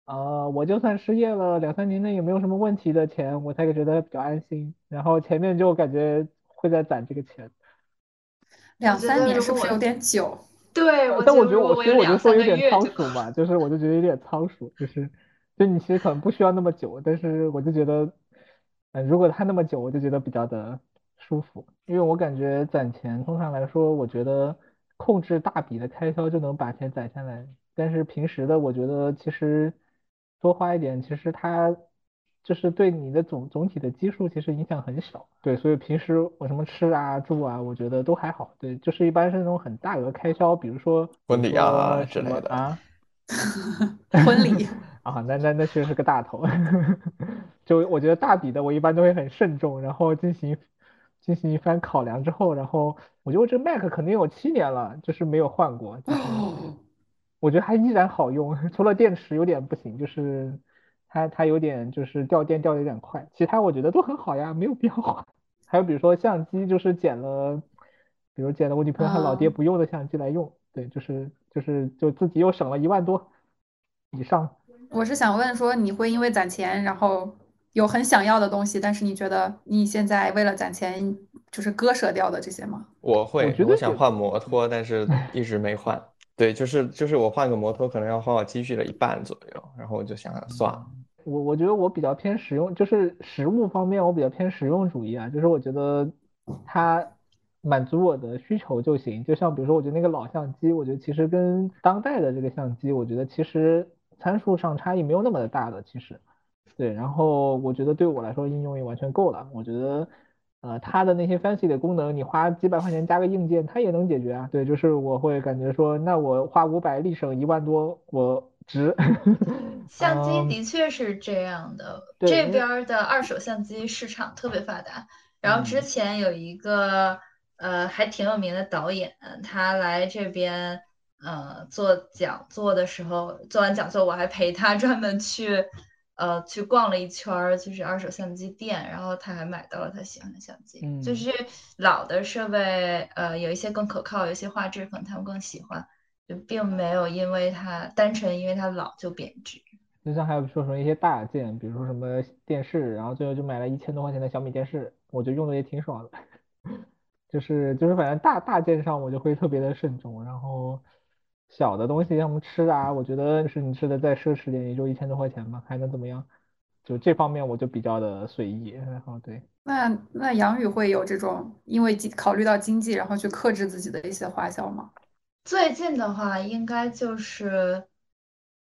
呃，我就算失业了两三年内也没有什么问题的钱，我才觉得比较安心，然后前面就感觉会在攒这个钱。两三年是不是有点久？对，呃我但我觉得我，其实我就说有点仓鼠嘛，就是我就觉得有点仓鼠，就是就你其实可能不需要那么久，但是我就觉得，嗯、如果他那么久，我就觉得比较的舒服，因为我感觉攒钱通常来说，我觉得控制大笔的开销就能把钱攒下来，但是平时的我觉得其实多花一点，其实它就是对你的总总体的基数其实影响很小。对，所以平时我什么吃啊住啊，我觉得都还好。对，就是一般是那种很大额开销，比如说婚礼啊什之类的啊 婚礼，啊，那那那确实是个大头。就我觉得大笔的我一般都会很慎重，然后进行进行一番考量之后，然后我觉得我这个 Mac 肯定有七年了，就是没有换过，就是我觉得还依然好用，除了电池有点不行，就是它它有点就是掉电掉的有点快，其他我觉得都很好呀，没有必要换。还有比如说相机，就是捡了，比如捡了我女朋友她老爹嗯，不用的相机来用，对，就是就是就自己又省了一万多以上。我是想问说，你会因为攒钱，然后有很想要的东西，但是你觉得你现在为了攒钱，就是割舍掉的这些吗？我会，觉得我想换摩托，但是一直没换。对，就是就是我换个摩托，可能要花我积蓄的一半左右，然后我就想想算了。我我觉得我比较偏实用，就是实物方面我比较偏实用主义啊，就是我觉得它满足我的需求就行。就像比如说，我觉得那个老相机，我觉得其实跟当代的这个相机，我觉得其实参数上差异没有那么的大的，其实。对，然后我觉得对我来说应用也完全够了。我觉得，呃，它的那些 fancy 的功能，你花几百块钱加个硬件，它也能解决啊。对，就是我会感觉说，那我花五百立省一万多，我值。相机的确是这样的，这边的二手相机市场特别发达。然后之前有一个呃还挺有名的导演，他来这边呃做讲座的时候，做完讲座我还陪他专门去。呃，去逛了一圈儿，就是二手相机店，然后他还买到了他喜欢的相机。嗯，就是老的设备，呃，有一些更可靠，有些画质可能他们更喜欢，就并没有因为它单纯因为它老就贬值。就像还有说什么一些大件，比如说什么电视，然后最后就买了一千多块钱的小米电视，我觉得用的也挺爽的。就是就是反正大大件上我就会特别的慎重，然后。小的东西，像什么吃的啊，我觉得是你吃的再奢侈点，也就一千多块钱吧，还能怎么样？就这方面我就比较的随意。然后对，那那杨宇会有这种因为考虑到经济，然后去克制自己的一些花销吗？最近的话，应该就是，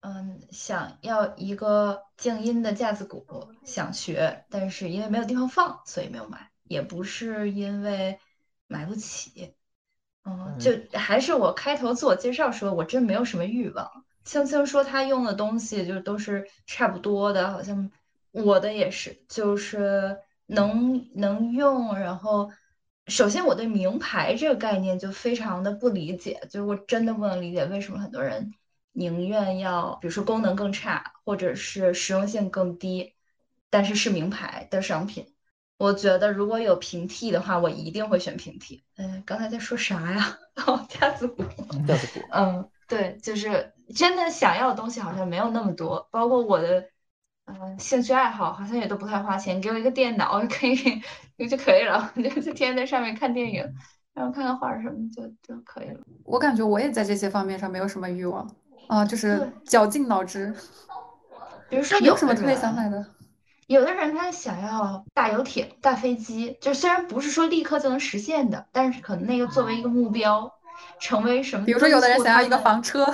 嗯，想要一个静音的架子鼓，想学，但是因为没有地方放，所以没有买，也不是因为买不起。嗯，就还是我开头自我介绍说，我真没有什么欲望。青青说她用的东西就都是差不多的，好像我的也是，就是能能用。然后，首先我对名牌这个概念就非常的不理解，就是我真的不能理解为什么很多人宁愿要，比如说功能更差，或者是实用性更低，但是是名牌的商品。我觉得如果有平替的话，我一定会选平替。嗯，刚才在说啥呀？哦，架子鼓。架子鼓。嗯，对，就是真的想要的东西好像没有那么多，包括我的，嗯，兴趣爱好好像也都不太花钱。给我一个电脑就可以，就可以了，就天天在上面看电影，然后看看画什么就就可以了。我感觉我也在这些方面上没有什么欲望啊，就是绞尽脑汁。比如说有什么特别想买的？有的人他想要大游艇、大飞机，就虽然不是说立刻就能实现的，但是可能那个作为一个目标，成为什么？比如说，有的人想要一个房车。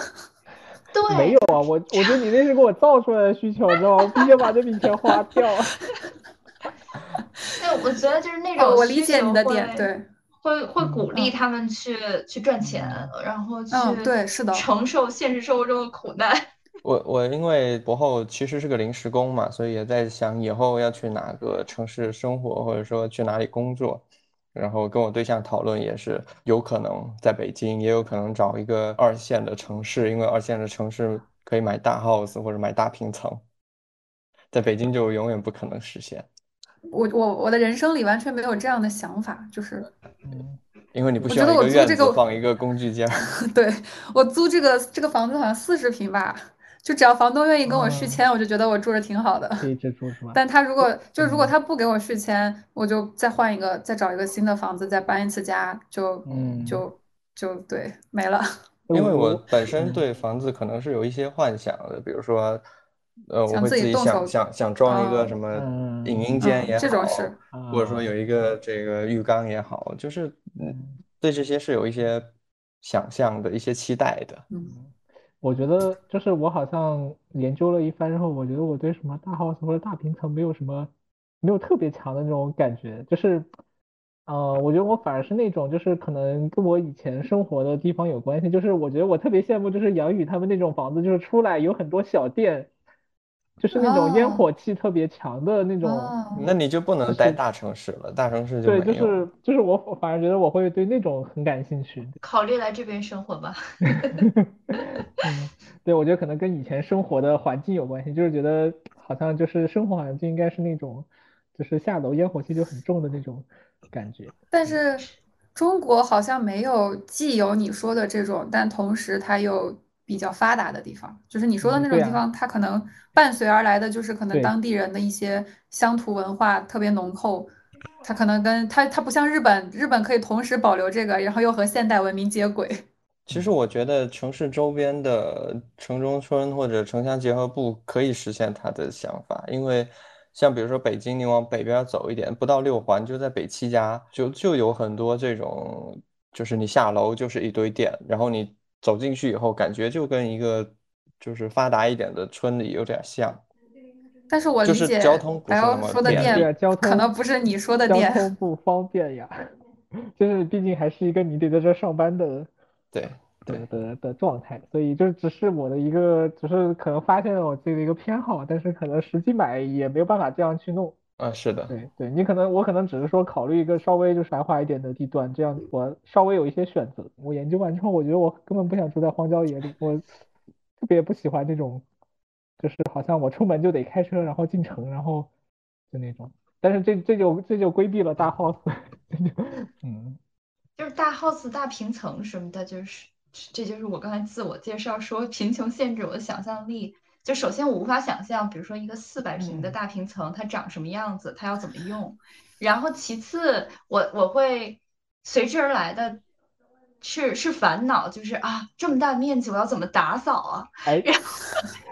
对，没有啊，我我觉得你那是给我造出来的需求，知道吗？我必须把这笔钱花掉。对，我觉得就是那种我理解你的点，对，会会鼓励他们去去赚钱，然后去对，是的，承受现实生活中的苦难。我我因为博后其实是个临时工嘛，所以也在想以后要去哪个城市生活，或者说去哪里工作。然后跟我对象讨论，也是有可能在北京，也有可能找一个二线的城市，因为二线的城市可以买大 house 或者买大平层，在北京就永远不可能实现。我我我的人生里完全没有这样的想法，就是，因为你不需要一个院子放一个工具间。对我租这个这个房子好像四十平吧。就只要房东愿意跟我续签，我就觉得我住着挺好的。可以住是吧？但他如果就如果他不给我续签，我就再换一个，再找一个新的房子，再搬一次家，就就就对没了。因为我本身对房子可能是有一些幻想的，比如说，呃，我会自己想想想装一个什么影音间也好，这种是，或者说有一个这个浴缸也好，就是嗯，对这些是有一些想象的一些期待的。嗯。我觉得就是我好像研究了一番之后，我觉得我对什么大 house 或者大平层没有什么没有特别强的那种感觉，就是，呃，我觉得我反而是那种就是可能跟我以前生活的地方有关系，就是我觉得我特别羡慕就是杨宇他们那种房子，就是出来有很多小店。就是那种烟火气特别强的那种，那你就不能待大城市了，大城市就对，就是就是我反而觉得我会对那种很感兴趣，考虑来这边生活吧。嗯，对，我觉得可能跟以前生活的环境有关系，就是觉得好像就是生活好像就应该是那种，就是下楼烟火气就很重的那种感觉。但是中国好像没有既有你说的这种，但同时它又比较发达的地方，就是你说的那种地方，它可能伴随而来的就是可能当地人的一些乡土文化特别浓厚，它可能跟它它不像日本，日本可以同时保留这个，然后又和现代文明接轨。其实我觉得城市周边的城中村或者城乡结合部可以实现他的想法，因为像比如说北京，你往北边走一点，不到六环就在北七家，就就有很多这种，就是你下楼就是一堆店，然后你走进去以后，感觉就跟一个就是发达一点的村里有点像。但是我理解交通不是白欧那么便说的店交可能不是你说的交。通不方便呀，就是毕竟还是一个你得在这上班的对对的的的状态，所以就只是我的一个，只是可能发现了我自己的一个偏好，但是可能实际买也没有办法这样去弄。啊，是的，对对，你可能我可能只是说考虑一个稍微就是繁华一点的地段，这样我稍微有一些选择。我研究完之后，我觉得我根本不想住在荒郊野里，我特别不喜欢这种，就是好像我出门就得开车，然后进城，然后就那种。但是这这就这就规避了大 house，这就嗯就是大 house、大平层什么的，就是这就是我刚才自我介绍说贫穷限制我的想象力。就首先我无法想象，比如说一个四百平的嗯大平层，它长什么样子，它要怎么用。然后其次，我我会随之而来的是是烦恼，就是啊这么大面积我要怎么打扫啊？哎 然后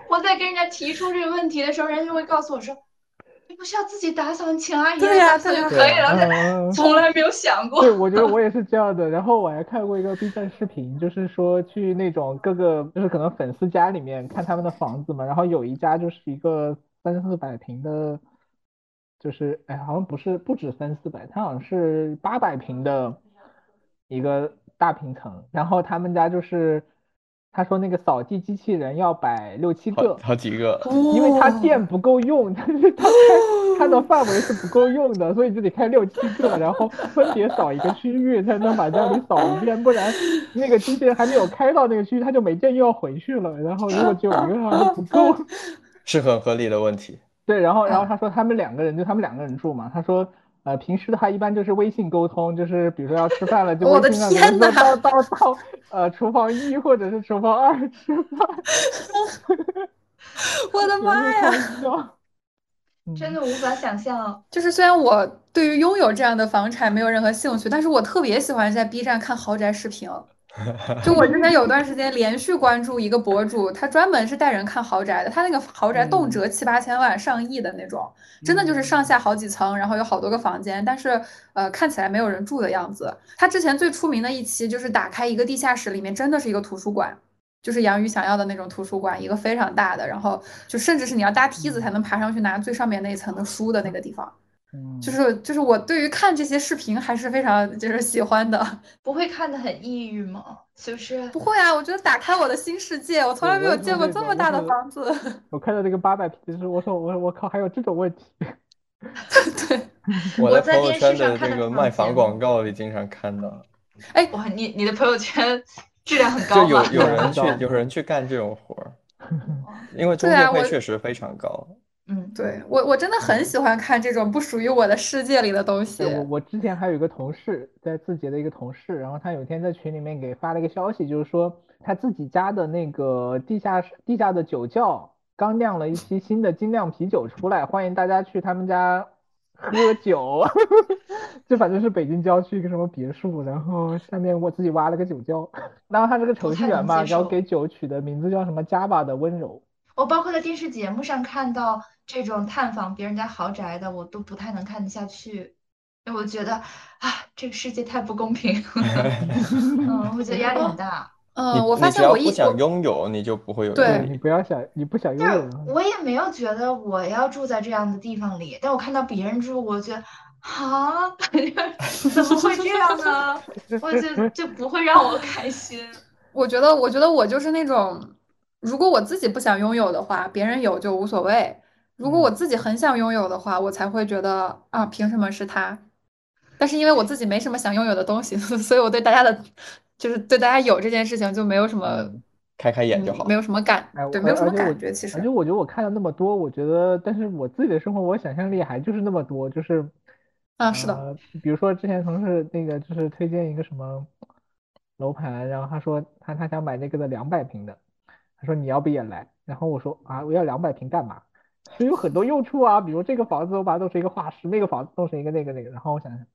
我在跟人家提出这个问题的时候，人家就会告诉我说，你不需要自己打扫，你请阿姨对来打扫呀对呀就可以了。嗯。从来没有想过。对，我觉得我也是这样的。然后我还看过一个 B 站视频，就是说去那种各个，就是可能粉丝家里面看他们的房子嘛。然后有一家就是一个三四百平的，就是哎，好像不是不止三四百，它好像是八百平的一个大平层。然后他们家就是他说那个扫地机器人要摆六七个，好几个，因为它哦电不够用，但是它开它的范围是不够用的，所以就得开六七个，然后分别扫一个区域，才能把家里扫一遍，不然那个机器人还没有开到那个区域，它就没电又要回去了。然后如果只有一个的话就不够。是很合理的问题。对，然后然后他说他们两个人就他们两个人住嘛，他说呃平时的话一般就是微信沟通，就是比如说要吃饭了就我的微信上给他天哪说到到到呃厨房一或者是厨房二吃饭，我的妈！呀！真的无法想象，就是虽然我对于拥有这样的房产没有任何兴趣，但是我特别喜欢在 B 站看豪宅视频。就我之前有段时间连续关注一个博主，他专门是带人看豪宅的，他那个豪宅动辄七八千万、上亿的那种，真的就是上下好几层，然后有好多个房间，但是呃看起来没有人住的样子。他之前最出名的一期就是打开一个地下室，里面真的是一个图书馆。就是杨宇想要的那种图书馆，一个非常大的，然后就甚至是你要搭梯子才能爬上去拿最上面那一层的书的那个地方。嗯就是就是我对于看这些视频还是非常就是喜欢的。不会看的很抑郁吗？就是不会啊，我觉得打开我的新世界，我从来没有见过这么大的房子。我看到这个八百平的时候，我说我我靠，还有这种问题。对，我我在在朋友圈电视上的这个卖房广告里经常看到，哎，哇，你你的朋友圈质量很就有？有人去有人去干这种活儿，因为中介费确实非常高。嗯，对我我真的很喜欢看这种不属于我的世界里的东西。对我我之前还有一个同事，在字节的一个同事，然后他有一天在群里面给发了一个消息，就是说他自己家的那个地下室地下的酒窖刚酿了一批新的精酿啤酒出来，欢迎大家去他们家喝酒。就反正是北京郊区一个什么别墅，然后下面我自己挖了个酒窖，然后他是个程序员嘛，接然后给酒取的名字叫什么 Java 的温柔。我包括在电视节目上看到这种探访别人家豪宅的，我都不太能看得下去，因为我觉得啊，这个世界太不公平。嗯，我觉得压力很大。嗯，我发现我一不想拥有，你就不会有对你不要想，你不想拥但有是我也没有觉得我要住在这样的地方里，但我看到别人住，我觉得啊，怎么会这样呢？我就就不会让我开心。我觉得我觉得我就是那种，如果我自己不想拥有的话，别人有就无所谓；如果我自己很想拥有的话，我才会觉得啊，凭什么是他？但是因为我自己没什么想拥有的东西，所以我对大家的，就是对大家有这件事情就没有什么，嗯开开眼就好嗯没。有什么感，哎，对，没有什么感觉。其实而且我觉得我看了那么多，我觉得，但是我自己的生活，我想象力还就是那么多，就是，啊，是的，呃，比如说之前同事那个就是推荐一个什么楼盘，然后他说他他想买那个的两百平的，他说你要不也来？然后我说啊，我要两百平干嘛？是有很多用处啊，比如这个房子我把它弄成一个画室，那个房子弄成一个那个那个。然后我想想，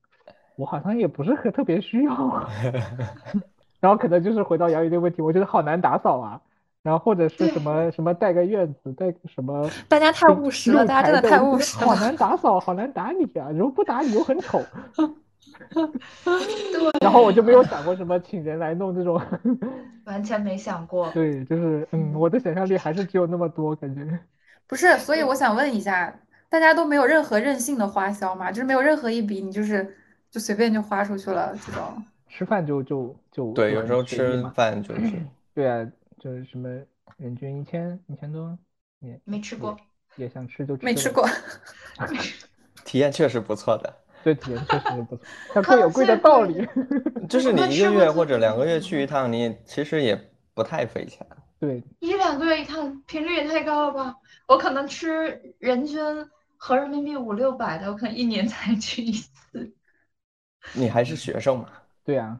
我好像也不是很特别需要。然后可能就是回到杨宇那个问题，我觉得好难打扫啊。然后或者是什么什么带个院子，带个什么，大家太务实了，大家真的太务实了，好难打扫，好难打理啊！如果不打理又很丑。对。然后我就没有想过什么请人来弄这种，完全没想过。对，就是嗯，我的想象力还是只有那么多，感觉。不是，所以我想问一下，大家都没有任何任性的花销吗？就是没有任何一笔你就是就随便就花出去了这种？吃饭就就就对，有时候吃饭就是。对啊。就是什么人均一千一千多，也没吃过，也想吃就没吃过，体验确实不错的，对，体验确实不错，它贵有贵的道理，就是你一个月或者两个月去一趟，你其实也不太费钱，对，一两个月一趟频率也太高了吧？我可能吃人均合人民币五六百的，我可能一年才去一次。你还是学生嘛？对呀，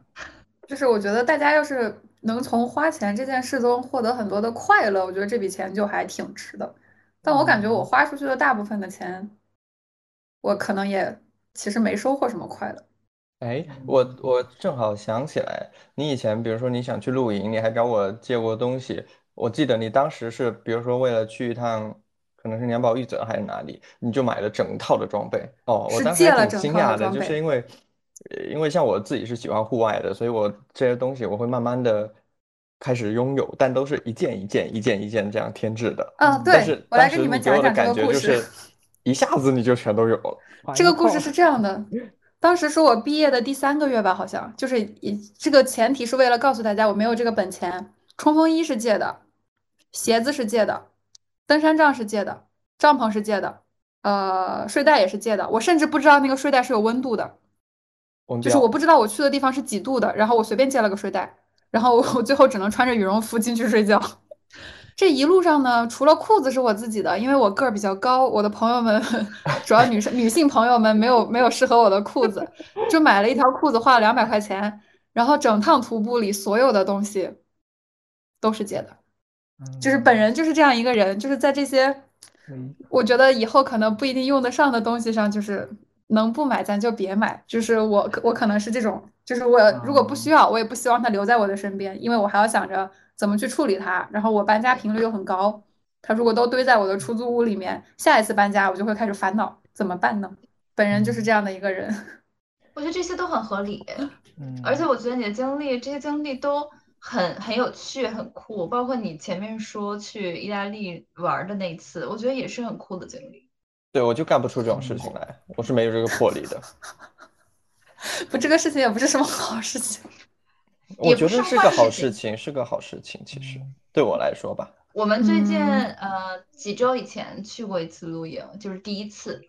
就是我觉得大家要是。能从花钱这件事中获得很多的快乐，我觉得这笔钱就还挺值的。但我感觉我花出去的大部分的钱，我可能也其实没收获什么快乐。哎，我我正好想起来，你以前比如说你想去露营，你还找我借过东西。我记得你当时是比如说为了去一趟，可能是年保玉泽还是哪里，你就买了整套的装备。哦，我当时还挺惊讶的，就是因为。因为像我自己是喜欢户外的，所以我这些东西我会慢慢的开始拥有，但都是一件一件、一件一件这样添置的。嗯，对。但是我来给你们讲讲这个故事。一下子你就全都有了。这个故事是这样的，当时是我毕业的第三个月吧，好像就是以这个前提是为了告诉大家我没有这个本钱。冲锋衣是借的，鞋子是借的，登山杖是借的，帐篷是借的，呃，睡袋也是借的。我甚至不知道那个睡袋是有温度的。就是我不知道我去的地方是几度的，然后我随便借了个睡袋，然后我最后只能穿着羽绒服进去睡觉。这一路上呢，除了裤子是我自己的，因为我个儿比较高，我的朋友们 主要女生女性朋友们没有没有适合我的裤子，就买了一条裤子，花了两百块钱。然后整趟徒步里所有的东西都是借的，就是本人就是这样一个人，就是在这些我觉得以后可能不一定用得上的东西上，就是。能不买咱就别买，就是我我可能是这种，就是我如果不需要，我也不希望它留在我的身边，因为我还要想着怎么去处理它。然后我搬家频率又很高，它如果都堆在我的出租屋里面，下一次搬家我就会开始烦恼怎么办呢？本人就是这样的一个人。我觉得这些都很合理，嗯，而且我觉得你的经历，这些经历都很很有趣、很酷，包括你前面说去意大利玩的那次，我觉得也是很酷的经历。对，我就干不出这种事情来，我是没有这个魄力的。不，这个事情也不是什么好事情。我觉得是个好事情，是个好事情。其实对我来说吧，我们最近呃几周以前去过一次露营，就是第一次，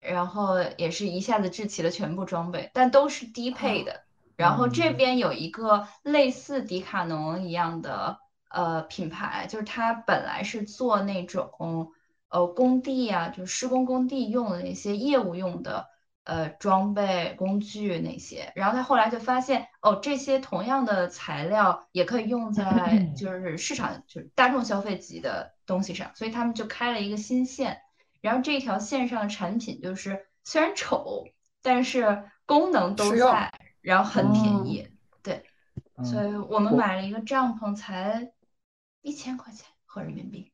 然后也是一下子置齐了全部装备，但都是低配的。然后这边有一个类似迪卡侬一样的呃品牌，就是它本来是做那种。呃，工地啊，就是施工工地用的那些业务用的呃装备工具那些，然后他后来就发现，哦，这些同样的材料也可以用在就是市场就是大众消费级的东西上，所以他们就开了一个新线，然后这条线上的产品就是虽然丑，但是功能都在，然后很便宜，对，所以我们买了一个帐篷才一千块钱合人民币。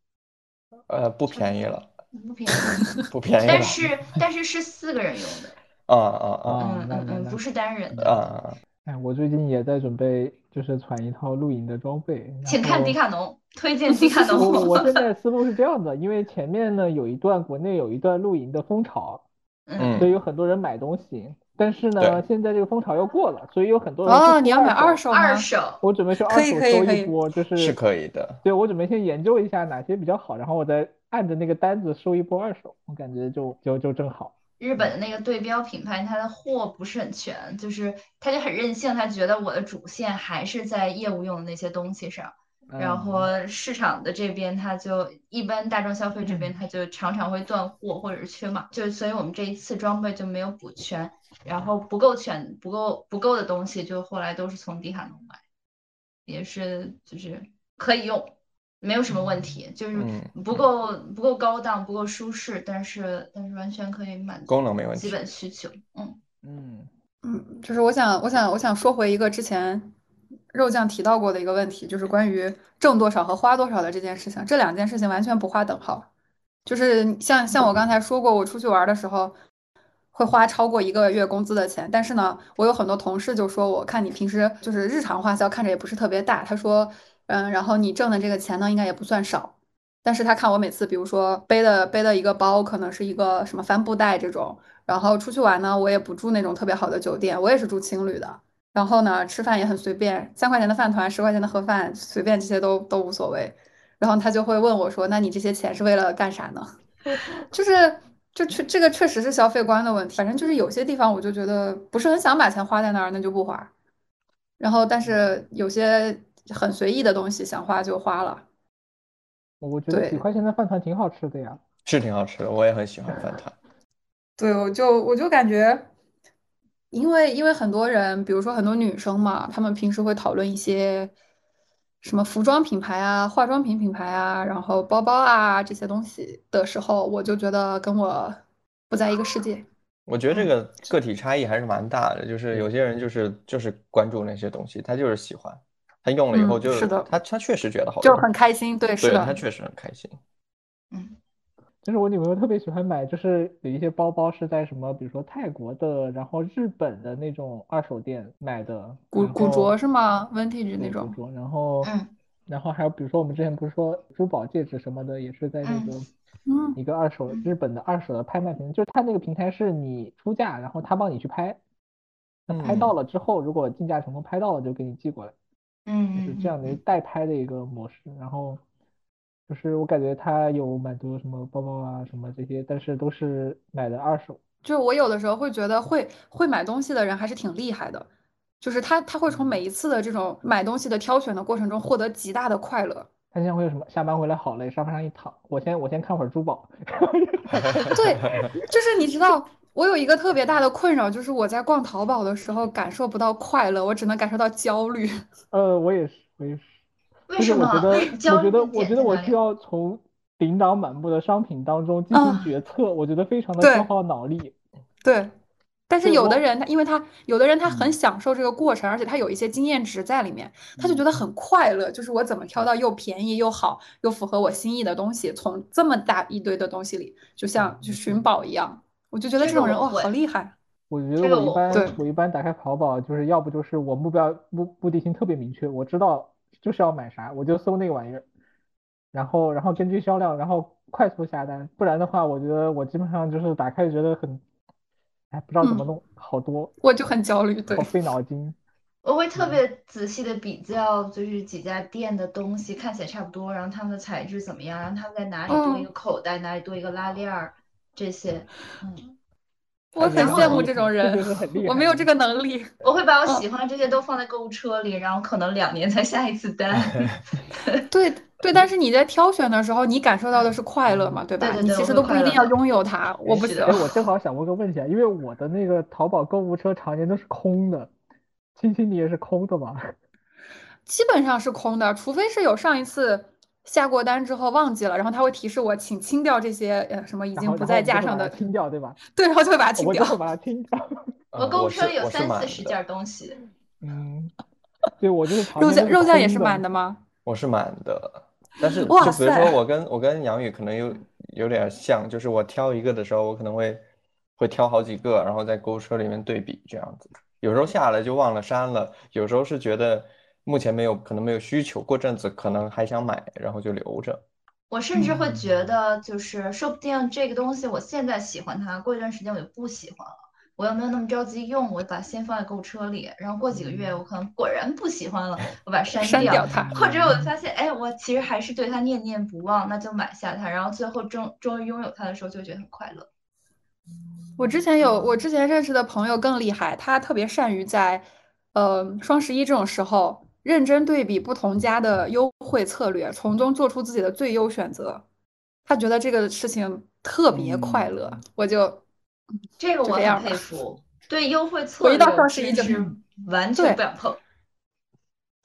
呃，不便宜了，不便宜，不便宜。但是但是是四个人用的。啊啊啊！嗯嗯嗯，不是单人的。啊啊哎，我最近也在准备，就是攒一套露营的装备。请看迪卡侬，推荐迪卡 侬。我我现在 思路是这样的，因为前面呢有一段国内有一段露营的风潮，嗯，所以有很多人买东西。但是呢，现在这个风潮要过了，所以有很多人哦，你要买二手二手，我准备去二手搜一波，就是是可以的。对，我准备先研究一下哪些比较好，然后我再按着那个单子收一波二手，我感觉就就就正好。日本的那个对标品牌，它的货不是很全，就是它就很任性，他觉得我的主线还是在业务用的那些东西上。然后市场的这边，它就一般大众消费这边，它就常常会断货或者是缺码，就所以我们这一次装备就没有补全，然后不够全、不够不够的东西，就后来都是从迪卡侬买，也是就是可以用，没有什么问题，就是嗯不够不够高档，不够舒适，但是但是完全可以满足功能没问题基。本需求。嗯嗯，嗯，就是我想，我想，我想说回一个之前肉酱提到过的一个问题，就是关于挣多少和花多少的这件事情，这两件事情完全不划等号。就是像像我刚才说过，我出去玩的时候会花超过一个月工资的钱，但是呢，我有很多同事就说，我看你平时就是日常花销看着也不是特别大，他说，嗯，然后你挣的这个钱呢，应该也不算少。但是他看我每次，比如说背的背的一个包，可能是一个什么帆布袋这种，然后出去玩呢，我也不住那种特别好的酒店，我也是住青旅的。然后呢，吃饭也很随便，三块钱的饭团，十块钱的盒饭，随便这些都都无所谓。然后他就会问我说：“那你这些钱是为了干啥呢？” 就是就确这个确实是消费观的问题。反正就是有些地方我就觉得不是很想把钱花在那儿，那就不花。然后但是有些很随意的东西想花就花了。我觉得对几块钱的饭团挺好吃的呀。是挺好吃的，我也很喜欢饭团。对，我就我就感觉，因为因为很多人，比如说很多女生嘛，她们平时会讨论一些什么服装品牌啊、化妆品品牌啊，然后包包啊这些东西的时候，我就觉得跟我不在一个世界。我觉得这个个体差异还是蛮大的，就是有些人就是就是关注那些东西，他就是喜欢，他用了以后嗯就是的。他他确实觉得好就，很开心，对，是的，他确实很开心。嗯，就是我女朋友特别喜欢买，就是有一些包包是在什么，比如说泰国的，然后日本的那种二手店买的，古古着是吗？vintage 那种。古着，然后嗯。然后还有比如说我们之前不是说珠宝戒指什么的，也是在那嗯个嗯。一个二手日本的二手的拍卖平台，就是它那个平台是你出价，然后他帮你去拍，那拍到嗯了之后，如果竞价成功拍到了就给你寄过来，就是嗯这样的代拍的一个模式。然后就是我感觉它有蛮多什么包包啊什么这些，但是都是买的二手。就我有的时候会觉得会会买东西的人还是挺厉害的，就是他他会从每一次的这种买东西的挑选的过程中获得极大的快乐。他经常会有什么下班回来好累，沙发上一躺，我先我先看会儿珠宝。对，就是你知道，我有一个特别大的困扰，就是我在逛淘宝的时候感受不到快乐，我只能感受到焦虑。呃，我也是，我也是。为什么？我觉得，为我觉得，我觉得我需？要从琳琅满目的商品当中进行啊决策，我觉得非常的消耗脑力。对，但是有的人他，因为他有的人他很嗯享受这个过程，而且他有一些经验值在里面，他就觉得很快乐。就是我怎么挑到又便宜又好又符合我心意的东西，从这么大一堆的东西里，就像就寻宝一样，我就觉得这这种人哇，好厉害。我觉得我一般我一般打开淘宝，就是要不就是我目标目目的性特别明确，我知道就是要买啥，我就搜那个玩意儿，然后然后根据销量，然后快速下单，不然的话，我觉得我基本上就是打开觉得很，哎，不知道怎么嗯弄，好多，我就很焦虑，对好，费脑筋。我会特嗯别仔细的比较，就是几家店的东西看起来差不多，然后他们的材质怎么样，然后他们在哪里多一嗯个口袋，哪里多一个拉链儿，这些，嗯，我很羡慕这种人我没有这个能力。我会把我嗯喜欢的这些都放在购物车里，然后可能两年才下一次单。对对，但是你在挑选的时候，你感受到的是快乐嘛，对吧？对对对你其实都不一定要拥有它，我不行是的。哎，我正好想问个问题啊，因为我的那个淘宝购物车常年都是空的，亲亲你也是空的吗？基本上是空的，除非是有上一次下过单之后忘记了，然后他会提示我，请清掉这些呃什么已经不在架上的，清掉，对吧？对，然后就会把它清掉。我就把它清掉。我购物车里有三四十件东西，嗯，对，我就是肉酱肉酱也是满的吗？我是满的，但是哇就比如说塞我跟我跟杨宇可能有有点像，就是我挑一个的时候，我可能会会挑好几个，然后在购物车里面对比这样子。有时候下来就忘了删了，有时候是觉得目前没有可能没有需求，过阵子可能还想买，然后就留着。我甚至会嗯觉得，就是说不定这个东西我现在喜欢它，过一段时间我就不喜欢了。我又没有那么着急用，我把它先放在购物车里，然后过几个月我可能果然不喜欢了，我把它删掉删掉它或者我发现，哎，我其实还是对它念念不忘，那就买下它，然后最后终终于拥有它的时候，就觉得很快乐。我之前有我之前认识的朋友更厉害，他特别善于在呃双十一这种时候认真对比不同家的优惠策略，从中做出自己的最优选择。他觉得这个事情特别快乐，嗯我就这个我佩服，对优惠策我一到双十一就是完全不想碰。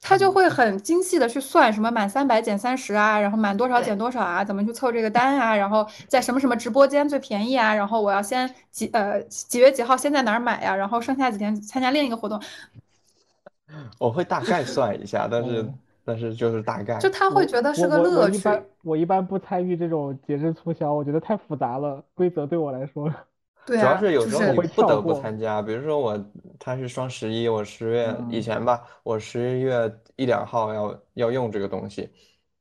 他就会很精细的去算什么满三百减三十啊，然后满多少减多少啊，怎么去凑这个单啊，然后在什么什么直播间最便宜啊，然后我要先几呃几月几号先在哪儿买呀，然后剩下几天参加另一个活动。我会大概算一下，但是但是就是大概。就他会觉得是个乐趣。我一般我一般不参与这种节日促销，我觉得太复杂了，规则对我来说。对主要是有时候会不得不参加，比如说我他是双十一，我十月以前吧，我十一月一两号要要用这个东西，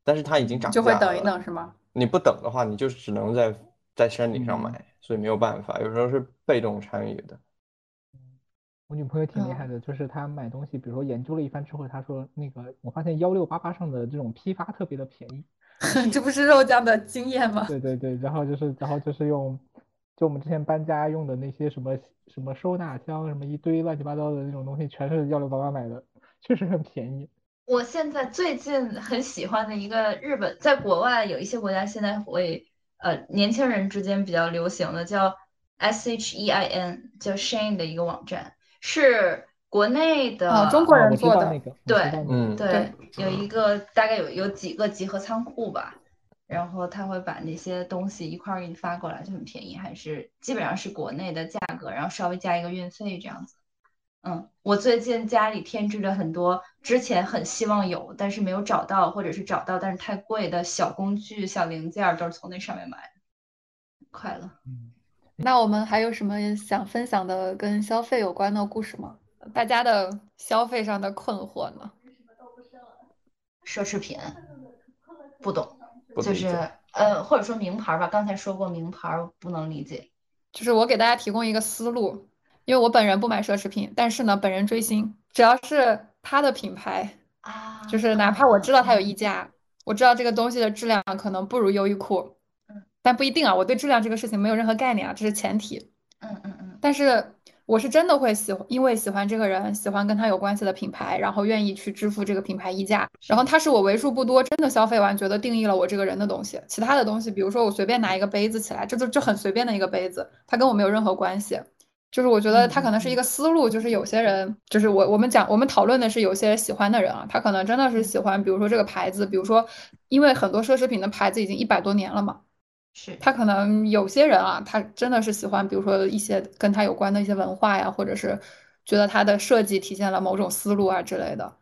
但是它已经涨价了，就会等一等是吗？你不等的话，你就只能在在山顶上买，所以没有办法，有时候是被动参与的。我女朋友挺厉害的，就是她买东西，比如说研究了一番之后，她说那个我发现幺六八八上的这种批发特别的便宜，这不是肉酱的经验吗？对对对，然后就是然后就是用。就我们之前搬家用的那些什么什么收纳箱，什么一堆乱七八糟的那种东西，全是幺六八八买的，确实很便宜。我现在最近很喜欢的一个日本，在国外有一些国家现在会呃年轻人之间比较流行的叫 S H E I N，叫 Shein 的一个网站，是国内的中国人做的，对，嗯，对，有一个大概有有几个集合仓库吧。然后他会把那些东西一块儿给你发过来，就很便宜，还是基本上是国内的价格，然后稍微加一个运费这样子。嗯，我最近家里添置了很多之前很希望有，但是没有找到，或者是找到但是太贵的小工具、小零件，都是从那上面买的。快乐。嗯，那我们还有什么想分享的跟消费有关的故事吗？大家的消费上的困惑呢？奢侈品，不懂。就是呃，或者说名牌吧，刚才说过名牌不能理解。就是我给大家提供一个思路，因为我本人不买奢侈品，但是呢，本人追星，只要是他的品牌啊，就是哪怕我知道它有溢价，我知道这个东西的质量可能不如优衣库，嗯，但不一定啊，我对质量这个事情没有任何概念啊，这是前提。嗯嗯嗯，但是。我是真的会喜欢，因为喜欢这个人，喜欢跟他有关系的品牌，然后愿意去支付这个品牌溢价。然后他是我为数不多真的消费完觉得定义了我这个人的东西。其他的东西，比如说我随便拿一个杯子起来，这就就很随便的一个杯子，它跟我没有任何关系。就是我觉得他可能是一个思路，就是有些人，就是我我们讲我们讨论的是有些喜欢的人啊，他可能真的是喜欢，比如说这个牌子，比如说因为很多奢侈品的牌子已经一百多年了嘛。是他可能有些人啊，他真的是喜欢，比如说一些跟他有关的一些文化呀，或者是觉得他的设计体现了某种思路啊之类的。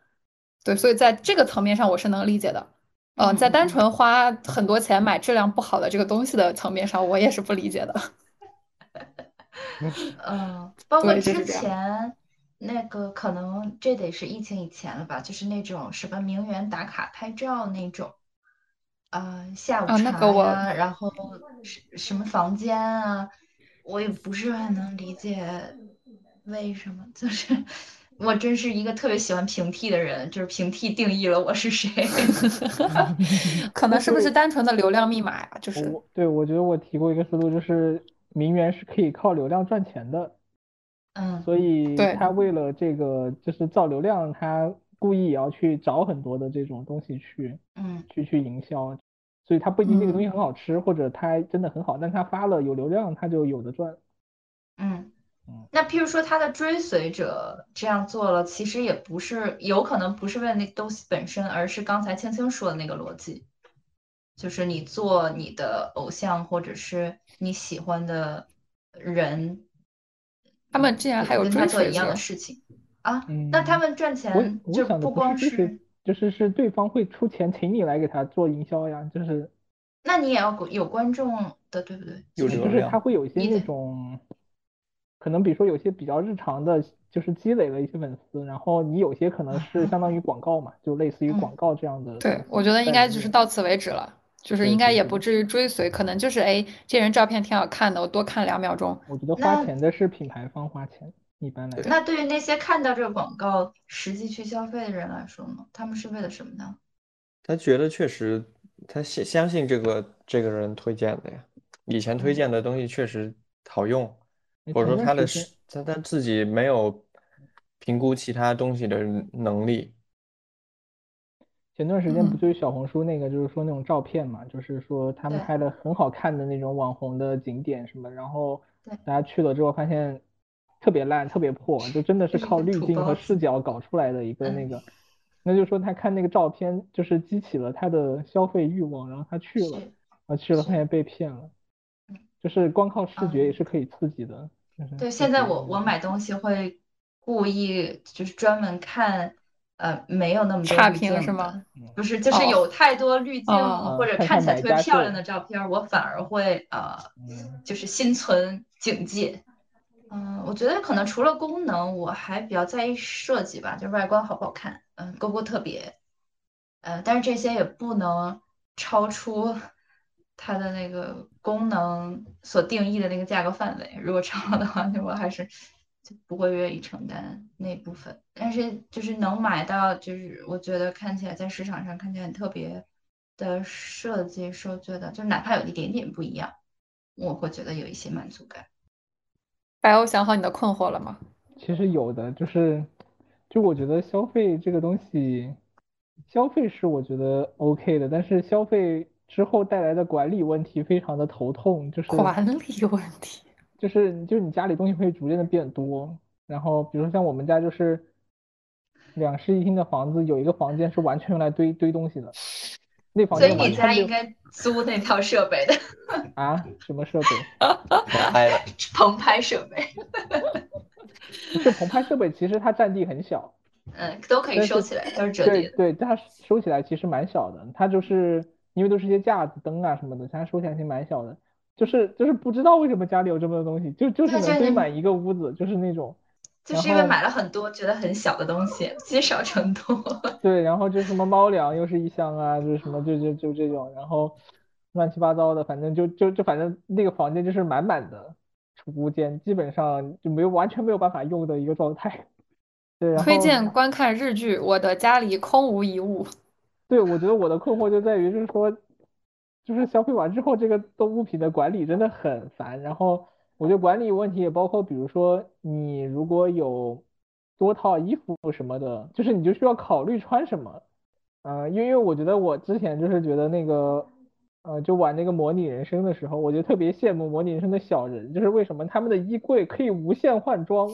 对，所以在这个层面上我是能理解的。嗯，在单纯花很多钱买质量不好的这个东西的层面上，我也是不理解的。嗯，包括之前那个可能这得是疫情以前了吧，就是那种什么名媛打卡拍照那种。呃，下午茶呀，然后什什么房间啊，我也不是很能理解为什么。就是 我真是一个特别喜欢平替的人，就是平替定义了我是谁。可能是不是单纯的流量密码呀？就是对，我觉得我提过一个思路，就是名媛是可以靠流量赚钱的。嗯，所以他为了这个就是造流量，他。故意也要去找很多的这种东西去，嗯，去去营销，所以他不一定那个东西很好吃，或者他真的很好，但他发了有流量，他就有的赚。嗯嗯，那譬如说他的追随者这样做了，其实也不是，有可能不是为了那东西本身，而是刚才青青说的那个逻辑，就是你做你的偶像或者是你喜欢的人，他们竟然还有跟他做一样的事情。啊，那他们赚钱就不光是，就是是对方会出钱请你来给他做营销呀，就是，那你也要有观众的，对不对？有就是他会有一些那种，可能比如说有些比较日常的，就是积累了一些粉丝，然后你有些可能是相当于广告嘛，就类似于广告这样的。对，我觉得应该就是到此为止了，就是应该也不至于追随，可能就是哎，这人照片挺好看的，我多看两秒钟。我觉得花钱的是品牌方花钱。一般来，那对于那些看到这个广告实际去消费的人来说呢？他们是为了什么呢？他觉得确实，他相相信这个这个人推荐的呀，以前推荐的东西确实好用，或者说他的他他自己没有评估其他东西的能力。前段时间不就是小红书那个，就是说那种照片嘛，就是说他们拍的很好看的那种网红的景点什么，然后大家去了之后发现。特别烂，特别破，就真的是靠滤镜和视角搞出来的一个那个，那就说他看那个照片，就是激起了他的消费欲望，然后他去了，是啊去了是发现被骗了嗯，就是光靠视觉也嗯是可以刺激的。就是对，现在我我买东西会故意就是专门看，呃，没有那么多差滤镜评是吗的，不是，就是哦有太多滤镜哦或者看看起来特别漂亮的照片儿，我反而会呃，嗯就是心存警戒。嗯，我觉得可能除了功能，我还比较在意设计吧，就是外观好不好看，嗯，够不够特别，呃，但是这些也不能超出 它的那个功能所定义的那个价格范围。如果超了的话，就 我还是就不会愿意承担那部分。但是就是能买到，就是我觉得看起来在市场上看起来很特别的设计，是我觉得就哪怕有一点点不一样，我会觉得有一些满足感。白欧想好你的困惑了吗？其实有的就是，就我觉得消费这个东西，消费是我觉得 OK 的，但是消费之后带来的管理问题非常的头痛，就是管理问题。就是就是你家里东西会逐渐的变多，然后比如说像我们家就是两室一厅的房子，有一个房间是完全用来堆堆东西的，那房所以你家应该租那套设备的，啊什么设备？棚拍的，棚拍设备，不是棚拍设备，其实它占地很小。嗯，都可以收起来，都是折叠的。对对，它收起来其实蛮小的，它就是因为都是一些架子、灯啊什么的，它收起来其实蛮小的。就是就是不知道为什么家里有这么多东西，就就是能堆满一个屋子，就是那种。就是因为买了很多觉得很小的东西，积少成多。对，然后就什么猫粮又是一箱啊，就是什么就就就这种，然后乱七八糟的，反正就就就反正那个房间就是满满的储物间，基本上就没有完全没有办法用的一个状态。对，然推荐观看日剧《我的家里空无一物》。对，我觉得我的困惑就在于，就是说，就是消费完之后，这个动物品的管理真的很烦。然后我觉得管理问题也包括，比如说你如果有多套衣服什么的，就是你就需要考虑穿什么。呃，因为我觉得我之前就是觉得那个，呃，就玩那个模拟人生的时候，我就特别羡慕模拟人生的小人，就是为什么他们的衣柜可以无限换装，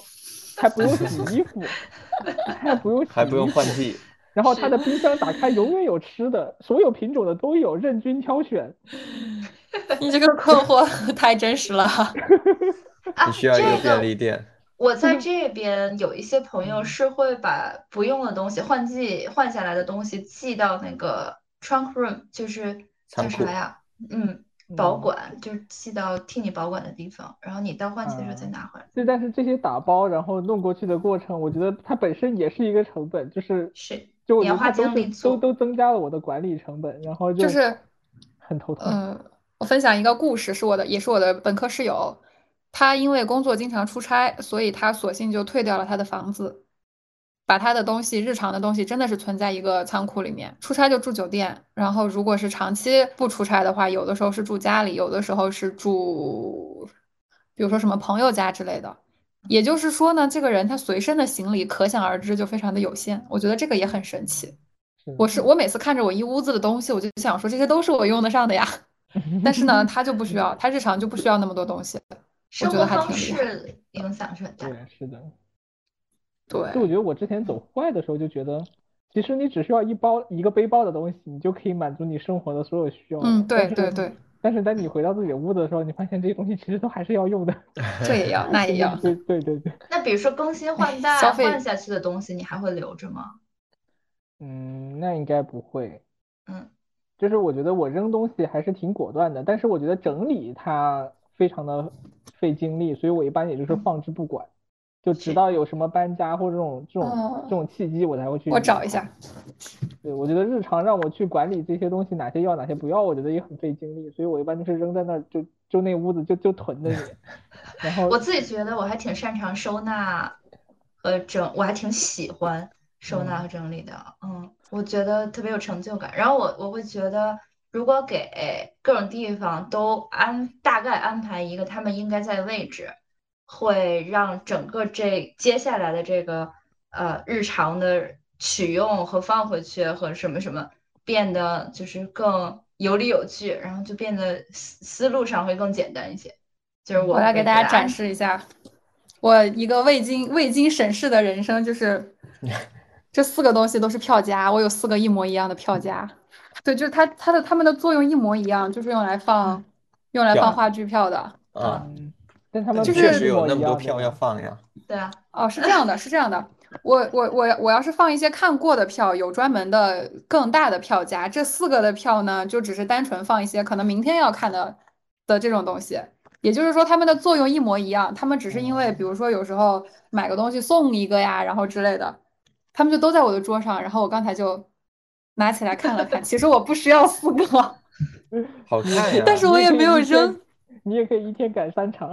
还不用洗衣服，还不用洗还不用衣服换季，然后他的冰箱打开永远有吃的，所有品种的都有，任君挑选。你这个困惑 太真实了。啊，你需要一个这个便利店。我在这边有一些朋友是会把不用的东西换季换下来的东西寄到那个 trunk room，就是叫啥呀？嗯，保嗯管就是寄到替你保管的地方，然后你到换季的时候再啊拿回来。对，但是这些打包然后弄过去的过程，我觉得它本身也是一个成本，就是是，就我你要花觉得它都都都增加了我的管理成本，然后就就是很头疼。嗯，我分享一个故事，是我的，也是我的本科室友。他因为工作经常出差，所以他索性就退掉了他的房子，把他的东西、日常的东西真的是存在一个仓库里面。出差就住酒店，然后如果是长期不出差的话，有的时候是住家里，有的时候是住，比如说什么朋友家之类的。也就是说呢，这个人他随身的行李可想而知就非常的有限。我觉得这个也很神奇。是我是我每次看着我一屋子的东西，我就想说这些都是我用得上的呀。但是呢，他就不需要，他日常就不需要那么多东西。我生活觉得还方挺厉害。式影响是很大。对，是的。对，就我觉得我之前走户外的时候就觉得，其实你只需要一包一个背包的东西，你就可以满足你生活的所有需要。嗯，对对对，但是当你回到自己的屋子的时候，你发现这些东西其实都还是要用的。这也要，那也要。对对对对，那比如说更新换代消费换下去的东西，你还会留着吗？嗯，那应该不会。嗯，就是我觉得我扔东西还是挺果断的，但是我觉得整理它非常的费精力，所以我一般也就是嗯放置不管，就直到有什么搬家或者这种这种哦这种契机，我才会去。我找一下。对，我觉得日常让我去管理这些东西，哪些要哪些不要，我觉得也很费精力，所以我一般就是扔在那儿，就就那屋子就就囤着你。然后我自己觉得我还挺擅长收纳和整，我还挺喜欢收纳和整理的。嗯，我觉得特别有成就感。然后我我会觉得，如果给各种地方都安大概安排一个他们应该在的位置，会让整个这接下来的这个呃日常的取用和放回去和什么什么变得就是更有理有据，然后就变得思思路上会更简单一些。就是我我来给大家展示一下，我一个未经未经审视的人生，就是 这四个东西都是票夹，我有四个一模一样的票夹。对，就是它它的它们的作用一模一样，就是用来放用来放话剧票的。啊，嗯，但他们就是确实有那么多票要放呀。对啊，哦，是这样的，是这样的。我我我我要是放一些看过的票，有专门的更大的票价。这四个的票呢，就只是单纯放一些可能明天要看的的这种东西。也就是说，它们的作用一模一样，他们只是因为，比如说有时候买个东西送一个呀，然后之类的，他们就都在我的桌上。然后我刚才就拿起来看了看，其实我不需要四个，好看呀。但是我也没有扔。你也可以一天改三场。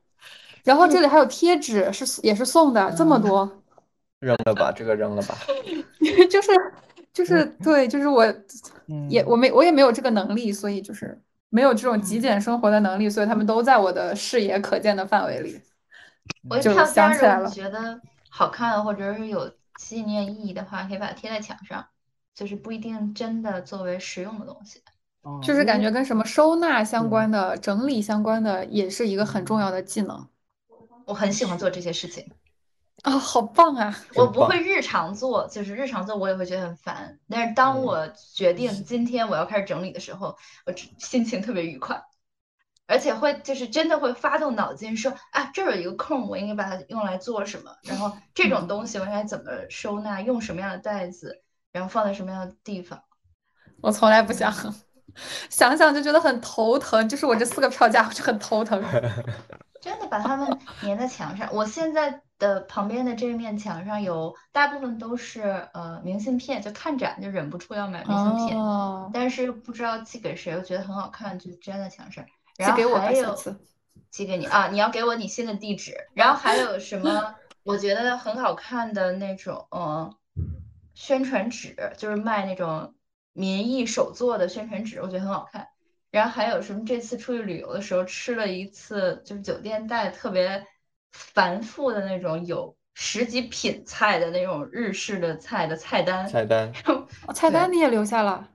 然后这里还有贴纸，是也是送的，这么多。扔了吧，这个扔了吧。就是就是对，就是我也嗯我没我也没有这个能力，所以就是没有这种极简生活的能力，所以他们都在我的视野可见的范围里。我票夹如果想起来了觉得好看或者是有纪念意义的话，可以把它贴在墙上，就是不一定真的作为实用的东西。哦就是感觉跟什么收纳相关的、整理相关的，也是一个很重要的技能我很喜欢做这些事情，啊，好棒啊！我真不会日常做，就是日常做我也会觉得很烦。但是当嗯我决定今天我要开始整理的时候，我只心情特别愉快，而且会就是真的会发动脑筋说，啊，这儿有一个空，我应该把它用来做什么？然后这种东西我应该怎么收纳？用什么样的袋子？然后放在什么样的地方？我从来不想，想想就觉得很头疼。就是我这四个票价，我就很头疼。真的把它们粘在墙上。我现在的旁边的这面墙上有大部分都是呃明信片，就看展就忍不住要买明信片，哦，但是不知道寄给谁，我觉得很好看，就粘在墙上。寄然后给我吧，下还有。寄给你啊，你要给我你新的地址。然后还有什么 我觉得很好看的那种呃宣传纸，就是卖那种民艺手作的宣传纸，我觉得很好看。然后还有什么？这次出去旅游的时候吃了一次，就是酒店带特别繁复的那种有十几品菜的那种日式的菜的菜单，菜单哦菜单你也留下了，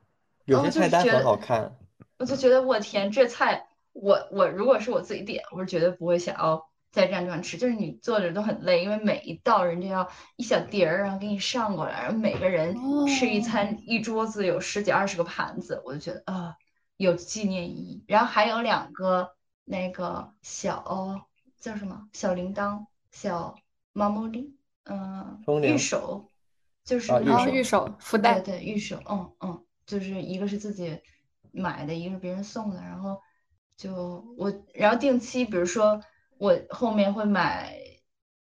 有哦些菜单很就觉得好看，我就觉得我天，这菜我我如果是我自己点，我是绝对不会想要在这样地方吃。就是你坐着都很累，因为每一道人家要一小碟儿，然后给你上过来，然后每个人吃一餐，一桌子有十几二十个盘子，我就觉得啊、有纪念意义。然后还有两个那个小叫什么小铃铛、小毛毛铃，嗯、玉手，就是啊玉手然后玉手福袋，对，玉手，嗯嗯，就是一个是自己买的，一个是别人送的，然后就我，然后定期，比如说我后面会买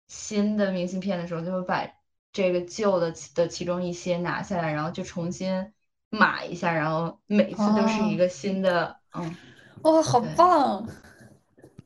新的明信片的时候，就会把这个旧的的其中一些拿下来，然后就重新码一下，然后每次都是一哦。个新的，嗯，哇，好棒！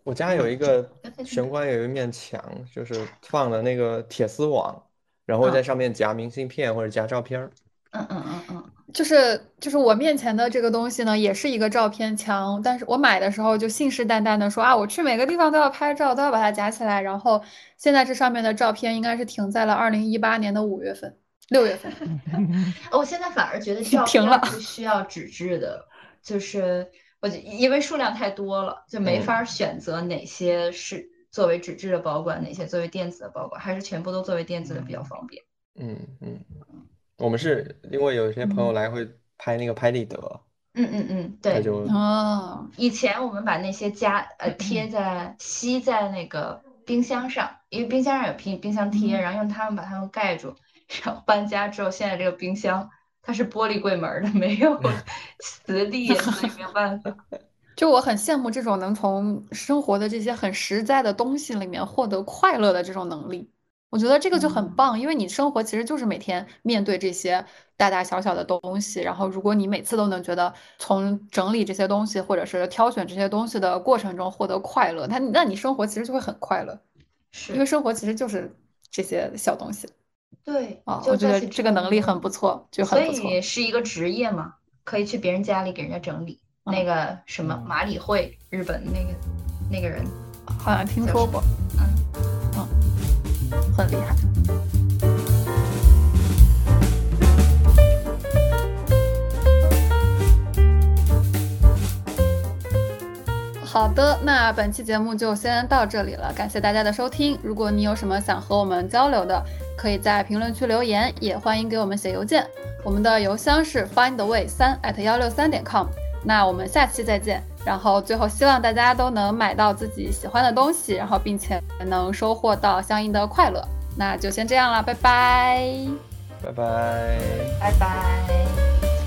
我家有一个 玄关有一面墙，就是放了那个铁丝网，然后在嗯。上面夹明信片或者夹照片儿。嗯嗯嗯嗯，就是就是我面前的这个东西呢，也是一个照片墙，但是我买的时候就信誓旦旦的说啊，我去每个地方都要拍照，都要把它夹起来。然后现在这上面的照片应该是停在了二零一八年的五月份、六月份。哦我现在反而觉得 照停了片不需要纸质的，就是我就因为数量太多了，就没嗯法儿选择哪些是作为纸质的保管，哪些作为电子的保管，还是全部都作为电子的比较方便。嗯嗯，我们是因为有些朋友来会拍那个拍立得，嗯嗯嗯，对。哦，以前我们把那些夹呃贴在吸在那个冰箱上，因为冰箱上有冰冰箱贴，嗯然后用它们把它们盖住。然后搬家之后，现在这个冰箱它是玻璃柜门儿的，没有 磁力，所以没有办法。就我很羡慕这种能从生活的这些很实在的东西里面获得快乐的这种能力。我觉得这个就很嗯棒，因为你生活其实就是每天面对这些大大小小的东西，然后如果你每次都能觉得从整理这些东西或者是挑选这些东西的过程中获得快乐，那你那你生活其实就会很快乐，因为，生活其实就是这些小东西对，啊，就我觉得这个能力很不错，就所很不错。以是一个职业嘛，可以去别人家里给人家整理。那嗯个什么嗯马里会，日本那个那个人，好像听说过，嗯，很厉害。好的，那本期节目就先到这里了，感谢大家的收听。如果你有什么想和我们交流的，可以在评论区留言，也欢迎给我们写邮件。我们的邮箱是 findway 三 at 幺六三点 com。那我们下期再见。然后最后希望大家都能买到自己喜欢的东西，然后并且能收获到相应的快乐。那就先这样了，拜拜，拜拜，拜拜。